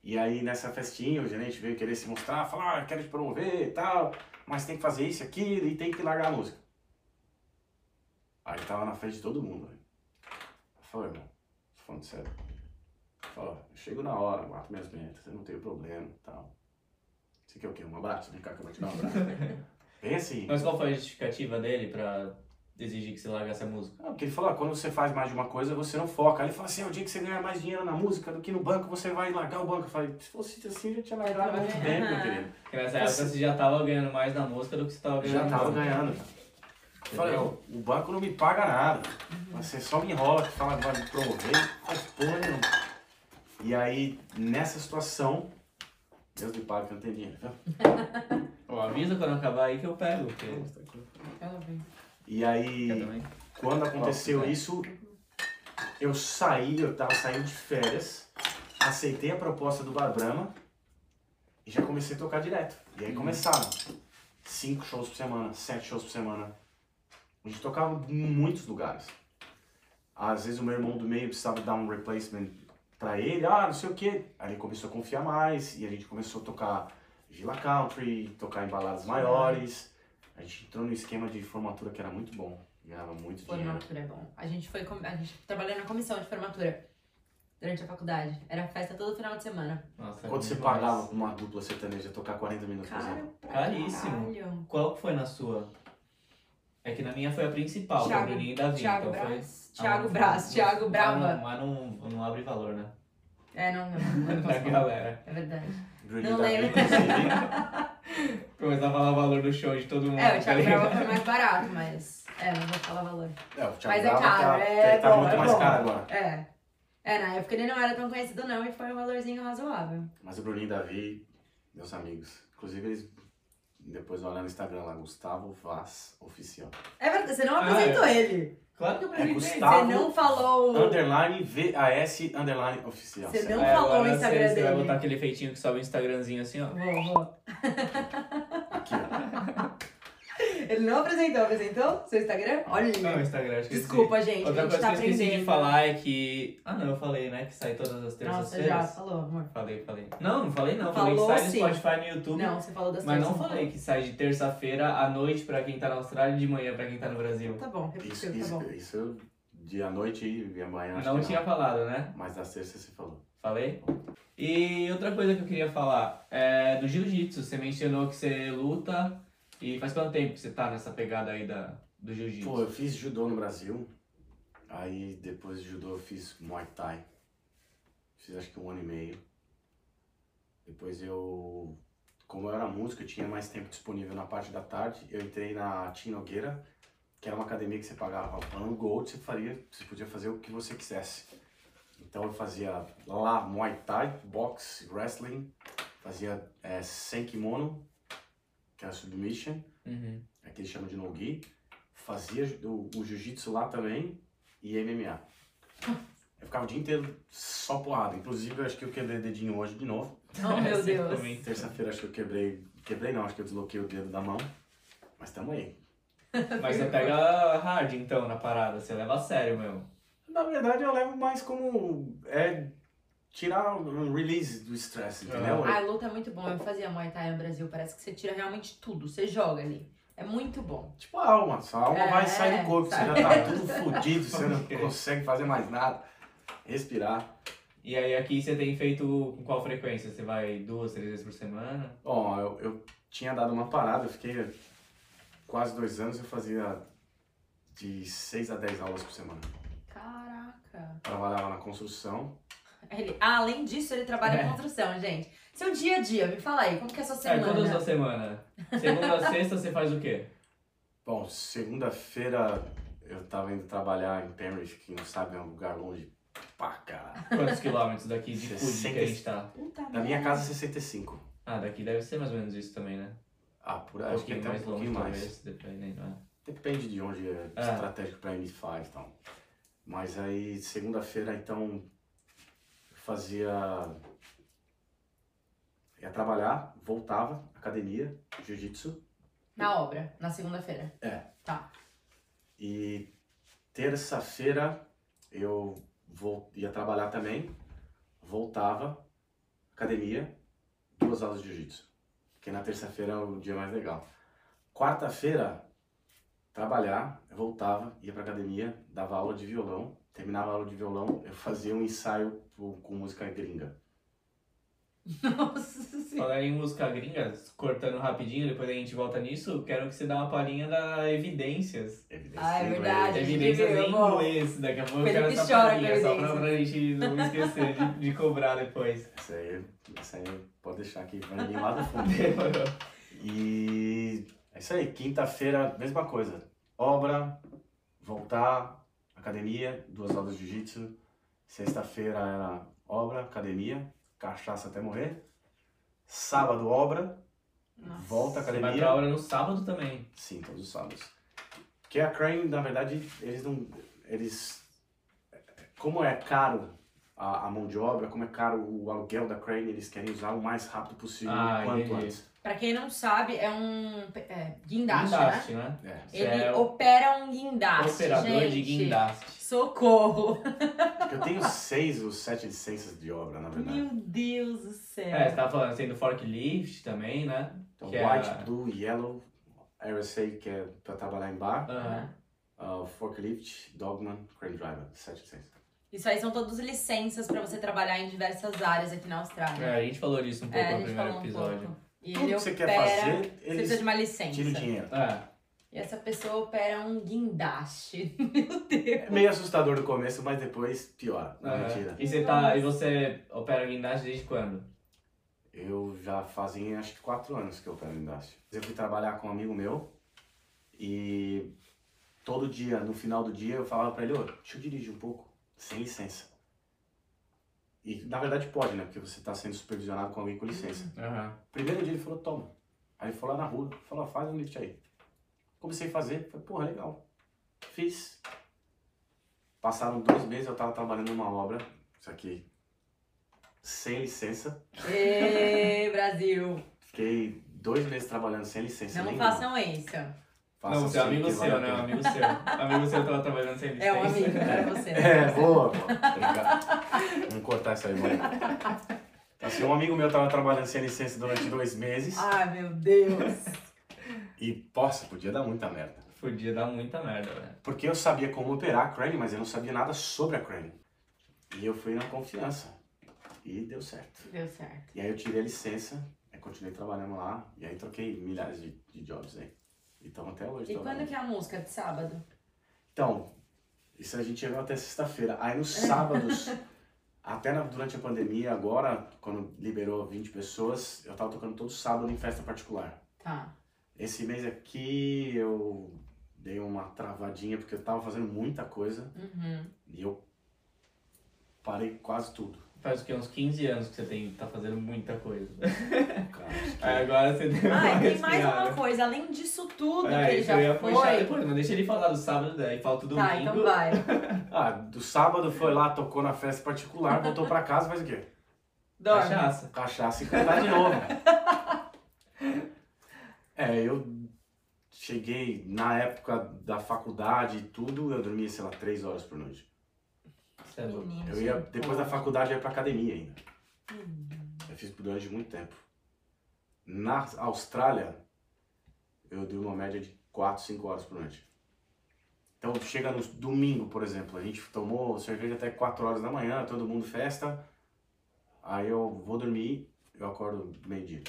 E aí nessa festinha, o gerente veio querer se mostrar, falar, ah, quero te promover e tal. Mas tem que fazer isso aquilo e tem que largar a música. Aí tava na frente de todo mundo. velho. Eu falei, irmão, tô falando sério. Fala, eu chego na hora, mato minhas metas, eu não tenho problema e tal. Você quer o quê? Um abraço? Vem cá que eu vou te dar um abraço. Bem assim. Mas qual foi a justificativa dele pra exigir que você largasse a música? Não, porque ele falou, ah, quando você faz mais de uma coisa, você não foca. Aí ele falou assim, é o dia que você ganhar mais dinheiro na música do que no banco, você vai largar o banco. Eu falei, se fosse assim, eu já tinha largado há muito tempo, meu querido. Porque nessa época você já tava ganhando mais na música do que você tava ganhando já tava banco. ganhando. Eu falei, ó, o banco não me paga nada. Você só me enrola, que fala que vai me promover, faz porra nenhuma. E aí, nessa situação, Deus me paga que eu não tenho dinheiro. viu? Ó, avisa quando acabar aí que eu pego. Porque... Ela vem. E aí, quando aconteceu né? isso, eu saí, eu tava saindo de férias, aceitei a proposta do Bar Brahma e já comecei a tocar direto. E aí começaram. Cinco shows por semana, sete shows por semana. A gente tocava em muitos lugares. Às vezes o meu irmão do meio precisava dar um replacement pra ele, ah, não sei o quê. Aí ele começou a confiar mais e a gente começou a tocar Villa Country, tocar em baladas maiores. A gente entrou no esquema de formatura que era muito bom. Ganhava muito dinheiro. Formatura é bom. A gente foi, com- a gente trabalhou na comissão de formatura durante a faculdade. Era festa todo final de semana. Nossa, Quanto você demais. pagava pra uma dupla sertaneja tocar 40 minutos, por Cara, exemplo? Caríssimo. caralho. Qual que foi na sua? É que na minha foi a principal, é Thiago- Bruninho e Davi. Thiago então foi... Braz. Thiago Ah, Braz, mas- Thiago Brava. não- Mas não, não abre valor, né? É, não, não, não Da falar. galera. É verdade. Bruninho Não Davi, lembro. Começar a falar valor do show de todo mundo. É, o tá Thiago? Brava foi mais barato, mas. É, não vou falar valor. É, o Thiago Mas é Brava caro, tá, é tá bom, muito é mais bom. caro agora. É. É, na época ele não era tão conhecido, não, e foi um valorzinho razoável. Mas o Bruninho e Davi, meus amigos. Inclusive, eles depois olham no Instagram lá, Gustavo Vaz Oficial. É verdade, você não Ah, apresentou é. ele. Claro que eu apresentei. Gustavo- Você não falou. Underline VAS Underline Oficial. Você não É, falou o Instagram você, Você vai dele. botar aquele feitinho que sobe o Instagramzinho assim, ó. Vou, vou. Ele não apresentou, apresentou seu Instagram? Olha. Não, o Instagram, acho que Desculpa, gente, Outra a gente coisa tá que eu esqueci aprendendo. de falar é que... Ah, não, eu falei, né? Que sai todas as Nossa, terças-feiras. já falou, amor. Falei, falei. Não, não falei não. Falou falei que sai sim. no Spotify no YouTube. Não, você falou das Mas não terças, falei que sai de terça-feira à noite pra quem tá na Austrália e de manhã pra quem tá no Brasil. Tá bom, Isso, repetiu, tá isso, bom. isso de à noite e amanhã acho Não que tinha falado, né? Mas das terças você falou. Falei? E outra coisa que eu queria falar é do jiu-jitsu. Você mencionou que você luta E faz quanto tempo que você tá nessa pegada aí da, do jiu-jitsu? Pô, eu fiz judô no Brasil. Aí depois de judô eu fiz Muay Thai. Fiz acho que um ano e meio. Depois eu, como eu era músico, eu tinha mais tempo disponível na parte da tarde. Eu entrei na Tim Nogueira, que era uma academia que você pagava ano gold, você faria, você podia fazer o que você quisesse. Então eu fazia lá Muay Thai, boxe, wrestling, fazia é, sem kimono, que era submission, Uhum. aqui eles chamam de no-gi. Fazia o, o jiu-jitsu lá também e MMA. Eu ficava o dia inteiro só porrada. Inclusive, eu acho que eu quebrei o dedinho hoje de novo. Oh, meu Deus. Terça-feira acho que eu quebrei. Quebrei não, acho que eu desloquei o dedo da mão. Mas tamo aí. Mas você pega hard então na parada, você leva a sério mesmo. Na verdade, eu levo mais como. É. Tirar um release do estresse, entendeu? Ah, a luta é muito bom. Eu fazia Muay Thai no Brasil. Parece que você tira realmente tudo. Você joga ali. É muito bom. Tipo a alma, sua alma É, vai sair do corpo, você já sabe? tá tudo fodido, você não consegue fazer mais nada. Respirar. E aí aqui você tem feito com qual frequência? Você vai duas, três vezes por semana? Bom, eu, eu tinha dado uma parada, eu fiquei quase dois anos, eu fazia de 6 a 10 aulas por semana. Caraca. Trabalhava na construção. Ele- ah, além disso, ele trabalha É. em construção, gente. Seu dia a dia, me fala aí, como que é a sua É, semana? é a sua semana? Segunda a sexta você faz o quê? Bom, segunda-feira eu tava indo trabalhar em Penrith, que não sabe, é um lugar longe pra caralho. Quantos quilômetros daqui de Fuji que a 60. gente tá? Puta Da minha casa, 65. Ah, daqui deve ser mais ou menos isso também, né? Ah, por Um aí, acho que pouquinho até um mais longe, pouquinho mais. talvez, dependendo. né? Depende de onde é Ah. estratégico pra M5 e tal. Mas aí, segunda-feira, então, fazia. ia trabalhar, voltava, academia, jiu-jitsu. Na obra, na segunda-feira. É. Tá. E terça-feira eu vou, ia trabalhar também, voltava, academia, duas aulas de jiu-jitsu. Porque na terça-feira é o dia mais legal. Quarta-feira, trabalhar, eu voltava, ia pra academia, dava aula de violão. Terminava a aula de violão, eu fazia um ensaio pro- com música gringa. Nossa senhora. Falar em música gringa, cortando rapidinho, depois a gente volta nisso, quero que você dê uma palhinha da Evidências. Evidência Ah, é verdade. Evidências em inglês, daqui a pouco eu Felipe quero essa palhinha, só pra, evidências. pra gente não esquecer de, de cobrar depois. Isso aí, isso aí pode deixar aqui pra mim lá do fundo. Demorou. E é isso aí, quinta-feira, mesma coisa. Obra, voltar, academia, duas aulas de jiu-jitsu. Sexta-feira era obra, academia, cachaça até morrer. Sábado, obra, Nossa. volta, Você vai academia. pra aula no sábado também. Sim, todos os sábados. Porque a Crane, na verdade, eles não. Eles. Como é caro a, a mão de obra, como é caro o aluguel da Crane, eles querem usar o mais rápido possível, Ah, quanto antes. Pra quem não sabe, é um é, guindaste, né? Guindaste, né? É. Você Ele é opera um guindaste, operador gente. de guindaste. Socorro! Eu tenho seis ou sete licenças de obra, na verdade. Meu Deus do céu. É, você tava falando assim do forklift também, né? Então, que é white, a- blue, yellow, RSA, que é pra trabalhar em bar, Aham. uh, forklift, dogman, crane driver, sete licenças. Isso aí são todas licenças pra você trabalhar em diversas áreas aqui na Austrália. É, a gente falou disso um pouco É, no primeiro um episódio. pouco. E Tudo ele que você opera, quer fazer, você precisa eles de uma licença. tiram dinheiro. É. E essa pessoa opera um guindaste. Meu Deus. É meio assustador no começo, mas depois piora. Não, Aham. mentira. E você tá. E você opera guindaste desde quando? Eu já fazia acho que quatro anos que eu opero indústria. Eu fui trabalhar com um amigo meu e todo dia, no final do dia, eu falava pra ele, ô, deixa eu dirigir um pouco, sem licença. E na verdade pode, né? Porque você tá sendo supervisionado com alguém com licença. Aham. Primeiro dia ele falou, toma. Aí ele foi lá na rua, falou, faz um lift aí. Comecei a fazer, falei, porra, legal. Fiz. Passaram dois meses, eu tava trabalhando numa obra, isso aqui, sem licença. Ê, Brasil. Fiquei dois meses trabalhando sem licença Não nenhuma. façam isso. Faça Não, você é sim, amigo seu, né? Amigo seu. amigo seu tava trabalhando sem licença. É um amigo, não é você. É, boa. pô. Obrigado. Vamos cortar isso aí, mãe. Assim, um amigo meu tava trabalhando sem licença durante dois meses. Ai, meu Deus. E, poxa, podia dar muita merda. Podia dar muita merda, velho. Porque eu sabia como operar a crane, mas eu não sabia nada sobre a crane. E eu fui na confiança. E deu certo. Deu certo. E aí eu tirei a licença. Aí continuei trabalhando lá. E aí troquei milhares de, de jobs aí. E estamos até hoje E quando que é a música de sábado? Então, isso a gente chegou até sexta-feira. Aí nos sábados, até na- durante a pandemia, agora, quando liberou 20 pessoas, eu tava tocando todo sábado em festa particular. Tá. Esse mês aqui eu dei uma travadinha porque eu tava fazendo muita coisa Uhum. e eu parei quase tudo. Faz o que? Uns 15 anos que você tem, tá fazendo muita coisa. Cara, que- Aí agora você deu Ah, e tem mais uma coisa, além disso tudo É, que ele já eu ia foi. puxar depois, mas deixa ele falar do sábado, daí falta o domingo. Tá, então vai. Ah, do sábado foi lá, tocou na festa particular, voltou pra casa, faz o quê? Dorme. Cachaça. Cachaça e cantar de novo. É, eu cheguei na época da faculdade e tudo, eu dormia, sei lá, três horas por noite. Você é louco. Menino, Eu ia, depois da faculdade, eu ia pra academia ainda. Hum. Eu fiz durante muito tempo. Na Austrália, eu dei uma média de 4, 5 horas por noite. Então, chega no domingo, por exemplo, a gente tomou cerveja até 4 horas da manhã, todo mundo festa. Aí eu vou dormir, eu acordo meio-dia.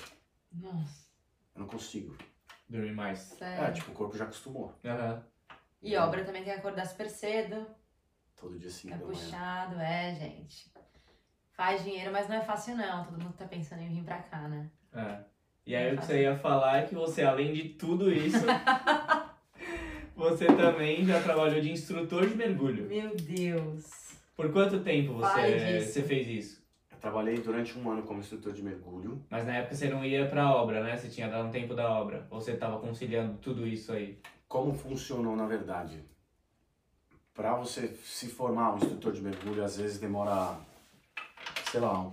Nossa, Eu não consigo. Dormir mais. sério. É, tipo, o corpo já acostumou. Aham. E obra também tem que acordar super cedo. Todo dia 5 É da manhã. puxado, é, gente. Faz dinheiro, mas não é fácil não. Todo mundo tá pensando em vir pra cá, né? É. E aí o que você ia falar é que você, além de tudo isso, você também já trabalhou de instrutor de mergulho. Meu Deus. Por quanto tempo você, você fez isso? Eu trabalhei durante um ano como instrutor de mergulho. Mas na época você não ia pra obra, né? Você tinha dado um tempo da obra. Ou você tava conciliando tudo isso aí? Como funcionou na verdade? Para você se formar um instrutor de mergulho, às vezes demora, sei lá, um,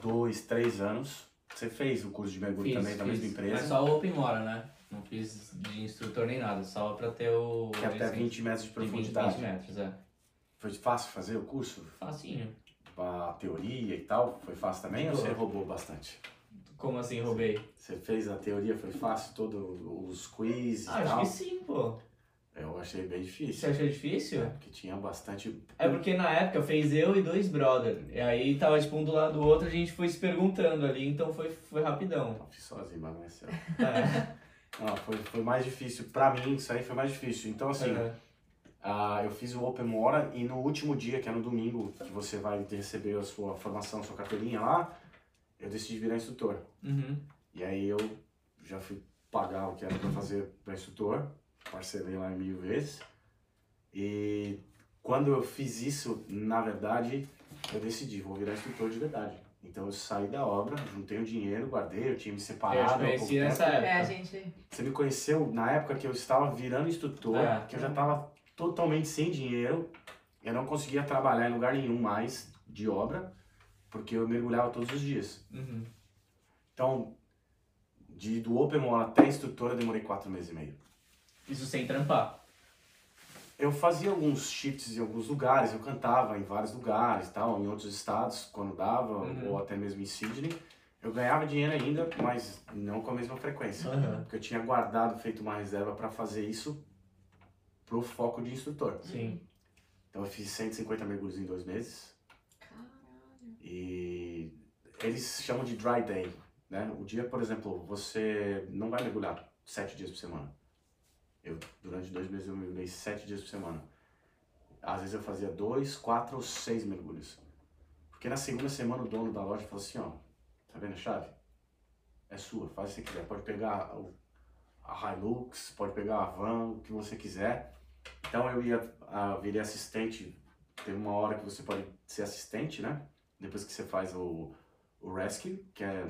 dois, três anos. Você fez o curso de mergulho também da mesma empresa, Mas só o Open Mora, né? Não fiz de instrutor nem nada, só pra ter o. que é até licença 20 metros de de 20, profundidade. 20 metros, é. Foi fácil fazer o curso? Facinho. A teoria e tal, foi fácil também ou Foi. você roubou bastante? Como assim, roubei? Você fez a teoria, foi fácil, todos os quiz e Ah, acho tal? que sim, pô. Eu achei bem Você difícil. achou difícil? Porque tinha bastante. É porque na época fez eu e dois brother. E aí tava tipo um do lado do outro, a gente foi se perguntando ali, então foi, foi rapidão. Eu fiz sozinho, mas não é. É. Não, foi, foi mais difícil. Pra mim, isso aí foi mais difícil. Então, assim, Aham. ah, eu fiz o Open Mora e no último dia, que é no domingo, que você vai receber a sua formação, a sua carteirinha lá, eu decidi virar instrutor. Uhum. E aí eu já fui pagar o que era pra fazer para instrutor, parcelei lá em mil vezes. E quando eu fiz isso, na verdade, eu decidi, vou virar instrutor de verdade. Então eu saí da obra, juntei o dinheiro, guardei, eu tinha me Eu te separado. conheci tempo. nessa É, época. gente. Você me conheceu na época que eu estava virando instrutor, É. que eu já estava totalmente sem dinheiro. Eu não conseguia trabalhar em lugar nenhum mais de obra, porque eu mergulhava todos os dias. Uhum. Então, de, do Open Mall até instrutor, eu demorei quatro meses e meio. Isso sem trampar. Eu fazia alguns shifts em alguns lugares, eu cantava em vários lugares, tal, em outros estados, quando dava, Uhum. ou até mesmo em Sydney. Eu ganhava dinheiro ainda, mas não com a mesma frequência. Aham. Porque eu tinha guardado, feito uma reserva para fazer isso pro foco de instrutor. Sim. Então eu fiz 150 mergulhos em dois meses. Caralho. E eles chamam de dry day, né? O dia, por exemplo, você não vai mergulhar sete dias por semana. Eu, durante dois meses, eu mergulhei sete dias por semana. Às vezes eu fazia dois, quatro ou seis mergulhos. Porque na segunda semana o dono da loja falou assim, ó, tá vendo a chave? É sua, faz o que você quiser. Pode pegar a Hilux, pode pegar a van, o que você quiser. Então eu ia, ah, virei assistente. Teve uma hora que você pode ser assistente, né? Depois que você faz o, o rescue, que é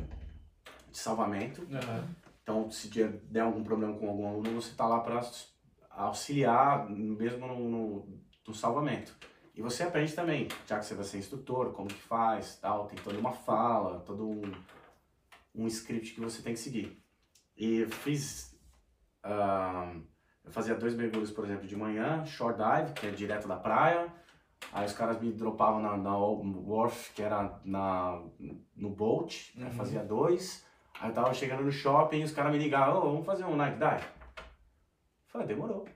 de salvamento. Aham. Então, se der algum problema com algum aluno, você está lá para auxiliar mesmo no, no, no salvamento. E você aprende também, já que você vai ser instrutor, como que faz, tal, tem toda uma fala, todo um, um script que você tem que seguir. E eu fiz, eu fazia dois mergulhos, por exemplo, de manhã, shore dive, que é direto da praia, aí os caras me dropavam na, na wharf, que era na, no boat, aí Uhum. fazia dois, Aí eu tava chegando no shopping e os caras me ligaram, ô, vamos fazer um night dive? Falei, demorou.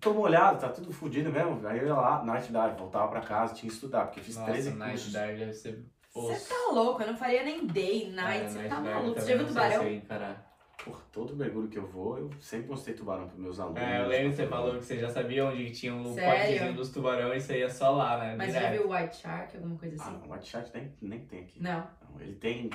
Tô molhado, tá tudo fodido mesmo. Aí eu ia lá, night dive, voltava pra casa, tinha que estudar, porque eu fiz Nossa, 13 night cursos. dive deve ser Você tá louco, eu não faria nem day, night, É, você night tá maluco. Você já viu não sei tubarão? se eu ia encarar. Por todo mergulho que eu vou, eu sempre mostrei tubarão pros meus alunos. É, eu lembro que você falou que você já sabia onde tinha um Sério? dos tubarões e você ia só lá, né? Mas já viu White Shark, alguma coisa Ah, assim? não, White Shark nem, nem tem aqui. Não. Não, ele tem.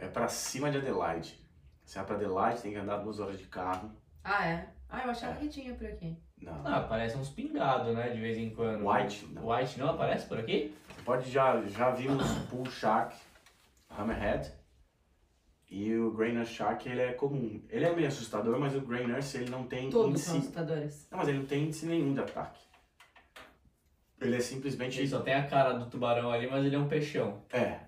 É pra cima de Adelaide. Você vai pra Adelaide, tem que andar duas horas de carro. Ah, é? Ah, eu achava É. que tinha por aqui. Não. Ah, aparece uns pingados, né? De vez em quando. White, não. White não aparece por aqui? Você pode já, já vimos Bull Shark, Hammerhead. E o Grey Nurse Shark, ele é comum. Ele é meio assustador, mas o Grey Nurse, ele não tem Todos são índice... assustadores. Não, mas ele não tem índice nenhum de ataque. Ele é simplesmente... Ele só tem a cara do tubarão ali, mas ele é um peixão. É,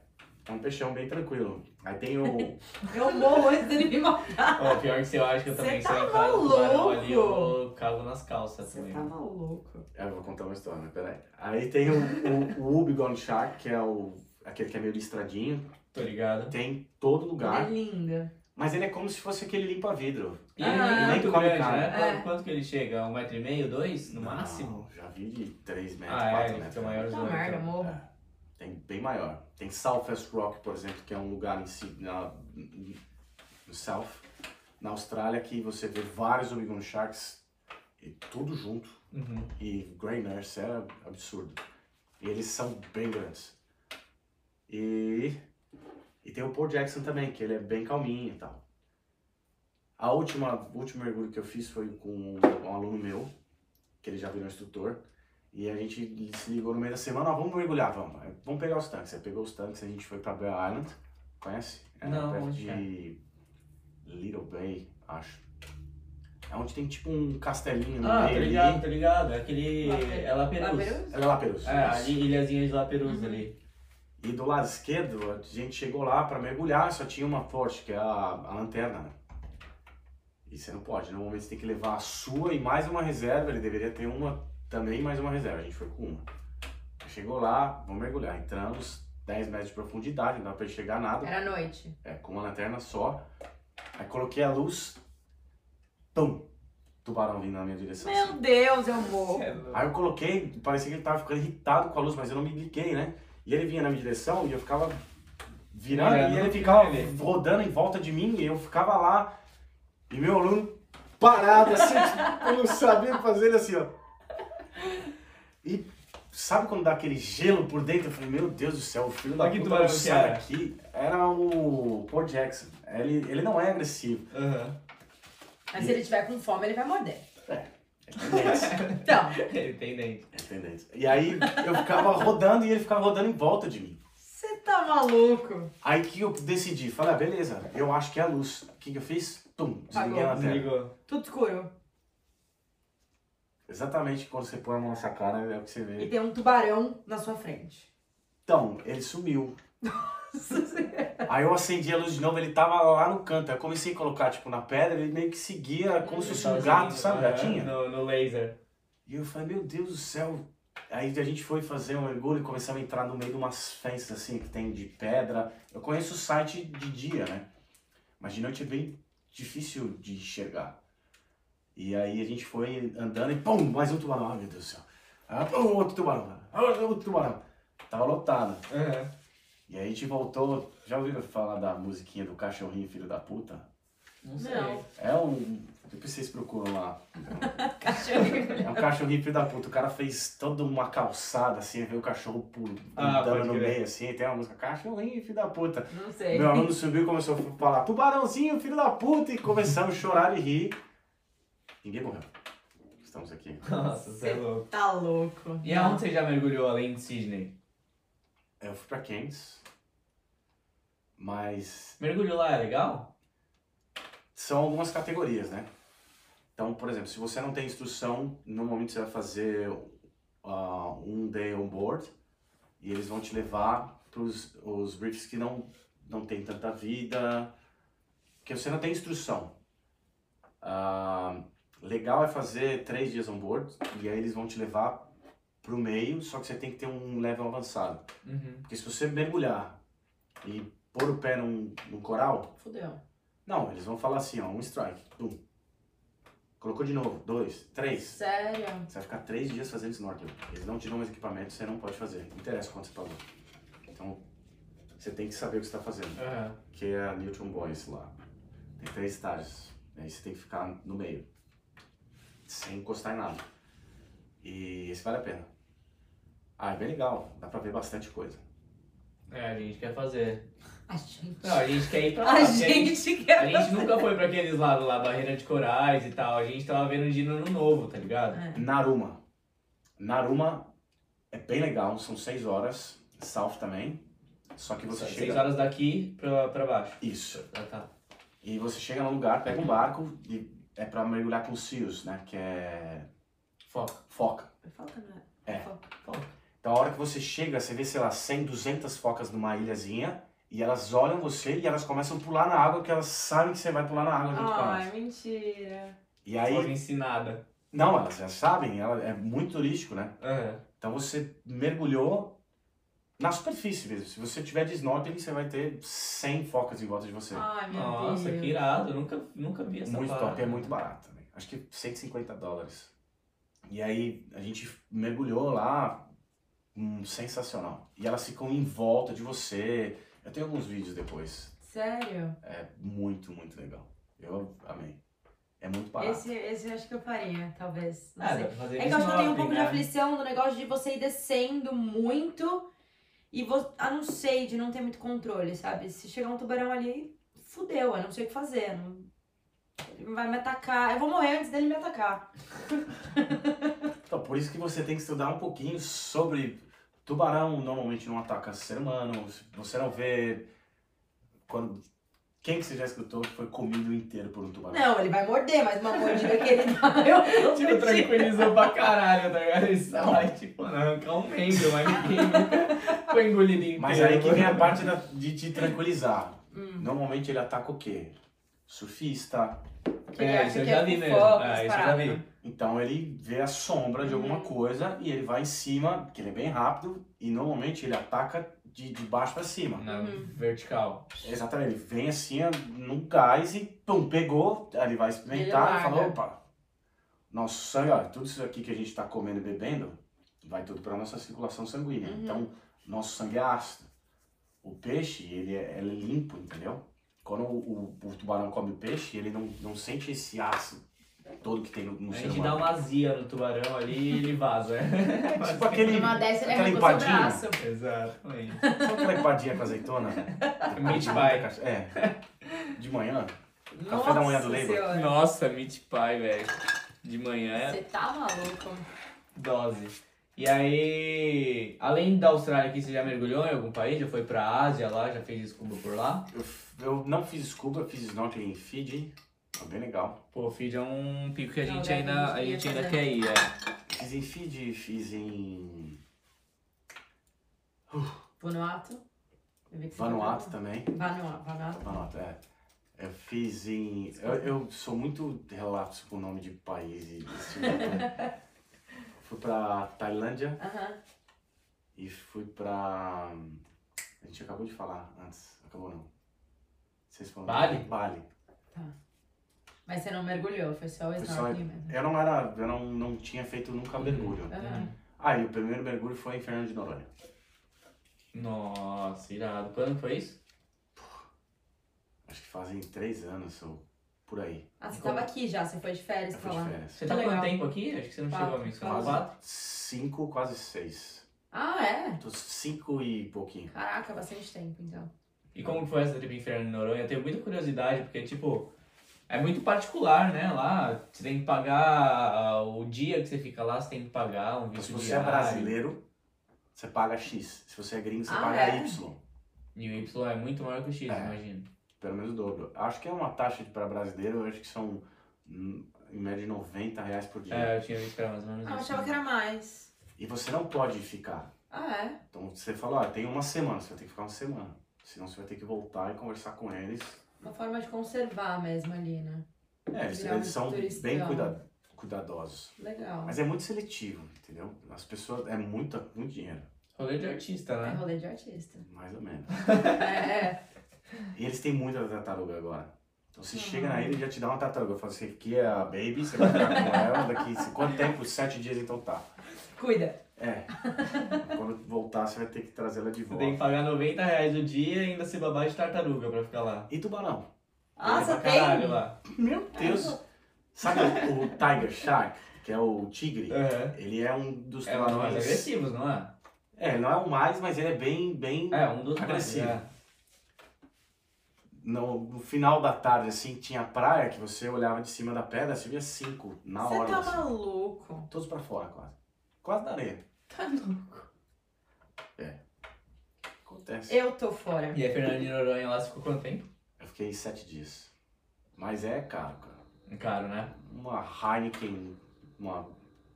é um peixão bem tranquilo. Aí tem o... Eu morro antes dele me matar. Ó, pior que você eu acho que eu Você também tá sou cara tubarão maluco? ali, eu cago nas calças Você também. tá maluco. É, eu vou contar uma história, mas peraí. Aí tem o, o, o Ubigon Shark, que é o... Aquele que é meio listradinho. Tô ligado. Tem em todo Ele é lugar. linda. Mas ele é como se fosse aquele limpa-vidro. E ele Ah. é Nem muito come grande, carne. né? É. Quanto, que ele chega? Um metro e meio, dois? No Não, máximo? Já vi de 3 metros, Ah, é, 4 ele metros. fica maior. Tá Dois, merda, então. morro. É, tem bem maior. Tem Southwest Rock, por exemplo, que é um lugar em si, na, no South, na Austrália, que você vê vários Omegon Sharks e tudo junto. Uhum. E Grey Nurse é absurdo. E eles são bem grandes. E, e tem o Paul Jackson também, que ele é bem calminho e tal. A última, último mergulho que eu fiz foi com um, um aluno meu, que ele já virou instrutor. E a gente se ligou no meio da semana, ó, vamos mergulhar, vamos. Aí, Vamos pegar os tanques. Aí pegou os tanques, a gente foi pra Bear Island. Conhece? É Não, perto onde de Little Bay, acho. É onde tem tipo um castelinho no Ah, tô meio ali. ligado, tô ligado. É aquele. Lape- É Laperus. Laperus? É lá, Perus. É, ali, ilhazinha de Laperus Uhum. ali. E do lado esquerdo, a gente chegou lá pra mergulhar, só tinha uma forte, que é a, a lanterna, né? E você não pode, normalmente você tem que levar a sua e mais uma reserva, ele deveria ter uma também mais uma reserva, a gente foi com uma. Chegou lá, vamos mergulhar, entramos, 10 metros de profundidade, não dá pra enxergar nada, Era noite. é, com uma lanterna só. Aí coloquei a luz, pum, tubarão vindo na minha direção. assim. Meu Deus, eu morro. Aí eu coloquei, parecia que ele tava ficando irritado com a luz, mas eu não me liguei, né? E ele vinha na minha direção e eu ficava virando Olhando e ele ficava ele. rodando em volta de mim e eu ficava lá e meu aluno parado assim, tipo, eu não sabia fazer ele assim, ó. E sabe quando dá aquele gelo por dentro? Eu falei, meu Deus do céu, o filho da puta não que sai era? daqui. Era o Paul Jackson. Ele, ele não é agressivo. Aham. Mas se ele tiver com fome, ele vai morder. É, é tendência. Então, Ele tem dente. É tendência. E aí eu ficava rodando e ele ficava rodando em volta de mim. você tá maluco. Aí que eu decidi, falei, ah, beleza, eu acho que é a luz. O que, que eu fiz? Tum, desliguei a lanterna. Desligou. Tudo escuro. Exatamente quando você põe a mão nessa cara é o que você E vê. tem um tubarão na sua frente. Então, ele sumiu. Aí eu acendi a luz de novo, ele tava lá no canto. Aí eu comecei a colocar, tipo, na pedra, ele meio que seguia como se fosse um gato, sabe, gatinha? No, no laser. E eu falei, meu Deus do céu. Aí a gente foi fazer um mergulho e começamos a entrar no meio de umas fences assim que tem de pedra. Eu conheço o site de dia, né? Mas de noite é bem difícil de enxergar. E aí a gente foi andando e pum, mais um tubarão. Ai meu Deus do céu. Ah, pum, outro tubarão. Ah, outro tubarão. Tava lotado. Aham. E aí a gente voltou. Já ouviram falar da musiquinha do cachorrinho filho da puta? Não sei. Não. É um. Depois vocês procuram lá. Cachorrinho. É um cachorrinho filho da puta. O cara fez toda uma calçada assim, veio o cachorro pulo, Ah, no meio assim. Tem uma música, cachorrinho filho da puta. Não sei. Meu aluno subiu e começou a falar, tubarãozinho filho da puta. E começamos a chorar e rir. Ninguém morreu. Estamos aqui. Nossa, você é louco. Tá louco. E aonde você já mergulhou além de Sydney? Eu fui pra Keynes. Mas Mergulho lá é legal? são algumas categorias, né? Então, por exemplo, se você não tem instrução, normalmente você vai fazer ah, um day on board e eles vão te levar para os reefs que não, não tem tanta vida, que você não tem instrução. Ah, legal é fazer três dias on board e aí eles vão te levar para o meio, só que você tem que ter um level avançado. Uhum. Porque se você mergulhar e pôr o pé num, num coral, Fudeu. não, eles vão falar assim, ó, um strike, pum. Colocou de novo, dois, três. Sério? Você vai ficar três dias fazendo snorkel. Eles não te dão mais equipamento, você não pode fazer. Não interessa quanto você pagou. Então, você tem que saber o que você está fazendo. Aham. Que é a Newton Boys lá. Tem três estágios. Aí você tem que ficar no meio. Sem encostar em nada. E esse vale a pena. Ah, é bem legal. Dá pra ver bastante coisa. É, a gente quer fazer. A gente. Não, a gente quer ir pra lá. A porque gente quer. A gente nunca foi pra aqueles lados lá, barreira de corais e tal. A gente tava vendo de ano novo, tá ligado? É. Naruma. Naruma é bem legal. São seis horas. South também. Só que você Seis chega... horas daqui pra, pra baixo. Isso. Ah, tá. E você chega num lugar, pega um barco e é pra mergulhar com seals, né? Que é Foca. foca. Foca, não é? É. Foca. Foca. Então a hora que você chega, você vê, sei lá, 100, 200 focas numa ilhazinha e elas olham você e elas começam a pular na água, que elas sabem que você vai pular na água junto com Ai, elas. mentira. E Aí... aí, ensinada. não, elas já sabem, ela é muito turístico, né? Aham. Então você mergulhou na superfície mesmo. Se você tiver de snorkeling, você vai ter 100 focas em volta de você. Ai, meu Nossa, Deus. que irado. Eu nunca, nunca vi essa muito parada. top, é muito barato também. Acho que 150 dólares. E aí a gente mergulhou lá, hum, sensacional. E elas ficam em volta de você. Eu tenho alguns vídeos depois. Sério? É muito, muito legal. Eu amei. É muito barato. Esse, esse eu acho que eu faria, talvez. Não É, sei. dá pra fazer É que eu acho que eu tenho um pouco de né? aflição do negócio de você ir descendo muito e você, ah, não sei, de não ter muito controle, sabe? Se chegar um tubarão ali, fudeu, eu não sei o que fazer. Não... Ele vai me atacar. Eu vou morrer antes dele me atacar. Então, por isso que você tem que estudar um pouquinho sobre tubarão. Normalmente não ataca ser humano. Você não vê quando quem que você já escutou que foi comido inteiro por um tubarão? Não, ele vai morder, mas uma mordida que ele dá, eu não Tipo, tranquilizou pra caralho, tá ligado? Ele sai, tipo, arrancar um membro, mas ninguém nunca foi engolido inteiro. Mas aí que vem a parte da- de te tranquilizar. Hum. Normalmente ele ataca o quê? Surfista. Que ele É, acha isso eu que já é vi mesmo. É, isso eu já vi. Então ele vê a sombra de alguma Uhum. coisa e ele vai em cima, que ele é bem rápido, e normalmente ele ataca de, de baixo pra cima. Na Uhum. vertical. Exatamente, ele vem assim num gás e pum, pegou, ele vai experimentar Ele e fala, larga. opa, nosso sangue, ó, tudo isso aqui que a gente tá comendo e bebendo, vai tudo pra nossa circulação sanguínea. Uhum. Então, nosso sangue é ácido. O peixe, ele é, ele é limpo, entendeu? Quando o, o- o tubarão come o peixe, ele não, não sente esse ácido todo que tem no, no A ser gente humano. dá uma azia no tubarão ali e ele vaza. É tipo aquele, Numa dessa ele aquela empadinha. braço. Exatamente. Sabe aquela empadinha com azeitona? Meat pie. É. De manhã. Nossa da manhã do. Senhora. Nossa, meat pie, velho. De manhã é Você tá maluco? dose. E aí, além da Austrália aqui, você já mergulhou em algum país? Já foi pra Ásia lá? Já fez scuba por lá? Eu, eu não fiz scuba, eu fiz snorkeling em Fiji. Foi bem legal. Pô, Fiji é um pico que a gente ainda, a gente ainda quer ir, é. Fiz em Fiji, fiz em Vanuatu? Vanuatu também. Vanuatu. Vanuatu. Vanuatu, é. Eu fiz em. Eu, eu sou muito relapso com o nome de país e desse tipo de coisa. Fui pra Tailândia Aham. e fui pra. A gente acabou de falar antes. Acabou não. Vocês falaram. Bali? Bali. Mas você não mergulhou, foi só o snorkeling mesmo. Eu não era. Eu não, não tinha feito nunca mergulho. Aham. Ah, e o primeiro mergulho foi em Fernando de Noronha. Nossa, irado. Quando foi isso? Acho que fazem três anos ou por aí. Ah, você tava aqui já, você foi de férias pra lá. férias. Você tá quanto tempo aqui? Acho que você não Quatro, chegou a mencionar. quase. Quatro? Cinco, quase seis. Ah, é? Tô cinco e pouquinho. Caraca, bastante tempo então. E como foi essa trip em Fernando de Noronha? Eu tenho muita curiosidade, porque, tipo, é muito particular, né? Lá, você tem que pagar ah, o dia que você fica lá, você tem que pagar um Então, se visto você é diário. brasileiro, você paga X. Se você é gringo, você Ah, paga é? Y. E o Y é muito maior que o X, É. imagino. Pelo menos o dobro. Acho que é uma taxa para brasileiro, eu acho que são hum, em média 90 reais por dia. É, eu tinha visto que era mais ou menos Ah, eu achava que era mais. E você não pode ficar. Ah, é? Então você fala, ó, tem uma semana, você vai ter que ficar uma semana. Senão você vai ter que voltar e conversar com eles. Uma forma de conservar mesmo ali, né? É, eles, eles são bem cuida- cuidadosos. Legal. Mas é muito seletivo, entendeu? As pessoas. É muita, muito dinheiro. Rolê de artista, É né? rolê de artista. Mais ou menos. é, é. E eles têm muita tartaruga agora. Então você Uhum. chega na ilha e já te dá uma tartaruga. Eu falo assim, aqui é a baby, você vai ficar com ela daqui quanto tempo? Sete dias então tá. Cuida. É. Quando voltar, você vai ter que trazer ela de Você volta. tem que pagar 90 reais o dia e ainda se babar de tartaruga pra ficar lá. E tubarão? Ah, Tem você caralho tem? lá. Meu Deus. Sabe o, Tiger Shark, que é o tigre? Uhum. Ele é um dos É dos mais tubarões. agressivos, não é? É, não é o mais, mas ele é bem, bem É, um dos mais. agressivo. é. No, no final da tarde, assim, tinha praia que você olhava de cima da pedra, você via cinco na Você hora. tá assim. maluco? Todos pra fora, quase. Quase na areia. Tá louco. Acontece. Eu tô fora. E aí, Fernando de Noronha lá, ficou quanto tempo? Eu fiquei sete dias. Mas é caro, cara. Caro, né? Uma Heineken, uma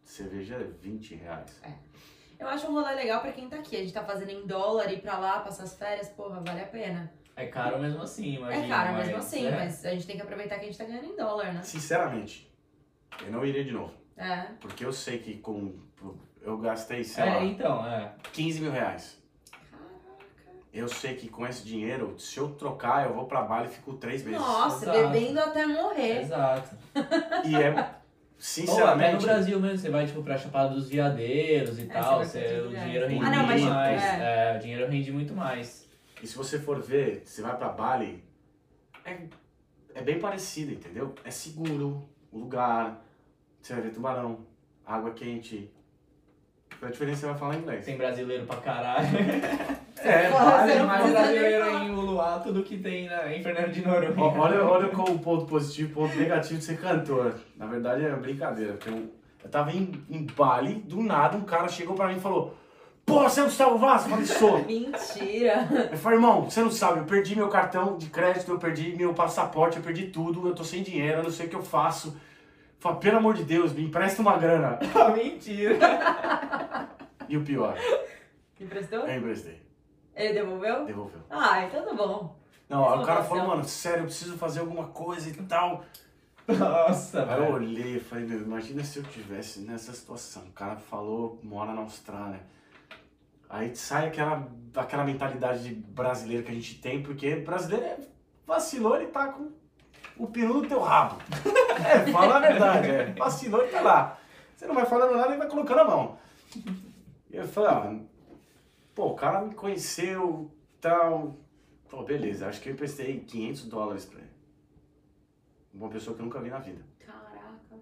cerveja é 20 reais. Eu acho um rolê legal pra quem tá aqui. A gente tá fazendo em dólar, ir pra lá, passar as férias, porra, vale a pena. É caro mesmo assim, imagina. é caro mas- mesmo assim, é. mas a gente tem que aproveitar que a gente tá ganhando em dólar, né? Sinceramente, eu não iria de novo. É. Porque eu sei que com. Eu gastei, sei É, lá, então, é. 15 mil reais. Eu sei que com esse dinheiro, se eu trocar, eu vou pra Bali e fico três meses. Nossa, Exato. bebendo até morrer. Exato. E é. Ou até no Sinceramente. Brasil mesmo, você vai tipo pra Chapada dos Veadeiros e É, tal, você o dinheiro rende Ah, não, mas, muito mais. é. É. o dinheiro rende muito mais. E se você for ver, você vai pra Bali, é, é bem parecido, entendeu? É seguro o lugar, você vai ver tubarão, água quente. A diferença você vai falar inglês. Tem brasileiro pra caralho. É, Tem não mais brasileiro em Uluá, tudo que tem na, em Fernando de Noronha. Ó, Olha, olha qual o ponto positivo e o ponto negativo de ser cantor. Na verdade é brincadeira, porque eu, eu tava em, em Bali, do nada um cara chegou pra mim e falou: Pô, você é o Gustavo Vaz? Eu falei, sou. Mentira. Eu falei, irmão, você não sabe, eu perdi meu cartão de crédito, eu perdi meu passaporte, eu perdi tudo, eu tô sem dinheiro, eu não sei o que eu faço. Eu falei, pelo amor de Deus, me empresta uma grana. Mentira. E o pior, Emprestou? eu emprestei, Ele devolveu? devolveu. Ah, então tá bom. Não, o cara falou, mano, sério, eu preciso fazer alguma coisa e tal. Nossa, Aí eu velho. olhei e falei, meu, imagina se eu tivesse nessa situação. O cara falou, mora na Austrália. Aí sai aquela, aquela mentalidade de brasileiro que a gente tem, porque brasileiro é, vacilou, ele tá com o peru no teu rabo. É, fala a verdade, é. Vacilou e tá lá. Você não vai falando nada e vai colocando a mão. E eu falei, ah, pô, o cara me conheceu, tal. Pô, beleza, acho que eu emprestei 500 dólares pra ele. Uma pessoa que eu nunca vi na vida. Caraca.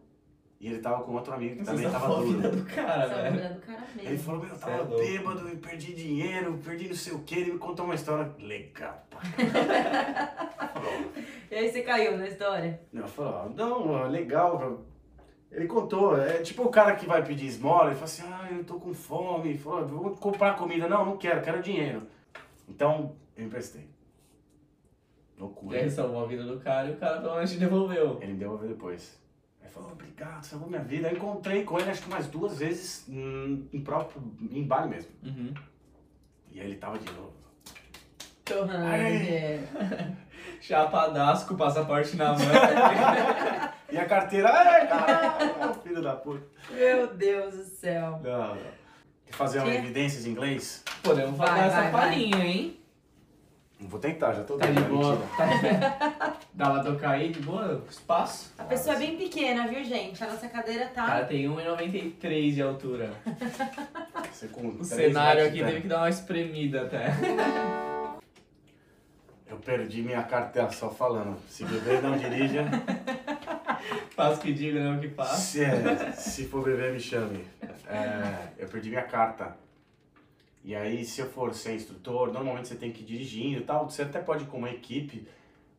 E ele tava com outro amigo que Você também salvou tava a vida duro. do cara, Essa velho. vida do cara Ele falou, meu, eu Cê é tava louco. bêbado e perdi dinheiro, perdi não sei o que. Ele me contou uma história legal. pá. E aí você caiu na história? Não, eu falei, ah, não, é legal. Ele contou, é tipo o cara que vai pedir esmola e fala assim, ah, eu tô com fome. Ele falou, vou comprar comida. Não, não quero, quero dinheiro. Então, eu emprestei. E Loucura. aí salvou a vida do cara e o cara pelo menos te devolveu. Ele me devolveu depois. Aí falou, obrigado, salvou minha vida. Aí encontrei com ele acho que mais duas vezes hum, em próprio, em Bali mesmo. Uhum. E aí ele tava de novo. Torrando Ai. dinheiro. Chapadaço com o passaporte na mão. E a carteira, ai, caralho, filho da puta. Meu Deus do céu. Não, não. Quer fazer uma Quê? evidência em inglês? Podemos Vai, falar essa vai, vai. hein? Vou tentar, já tô Tá de boa. Tá de pé. Dá pra tocar aí de boa? Espaço? A pessoa é bem pequena, viu, gente? A nossa cadeira tá. cara tem 1,93 de altura. Você com O cenário aqui teve que dar uma espremida até. Eu perdi minha carteira só falando. Se beber, não dirija. Faz o que diga, não o que faz. Se, é, se for beber, me chame. É, eu perdi minha carta. E aí, se eu for ser instrutor, normalmente você tem que ir dirigindo e tal. Você até pode ir com uma equipe,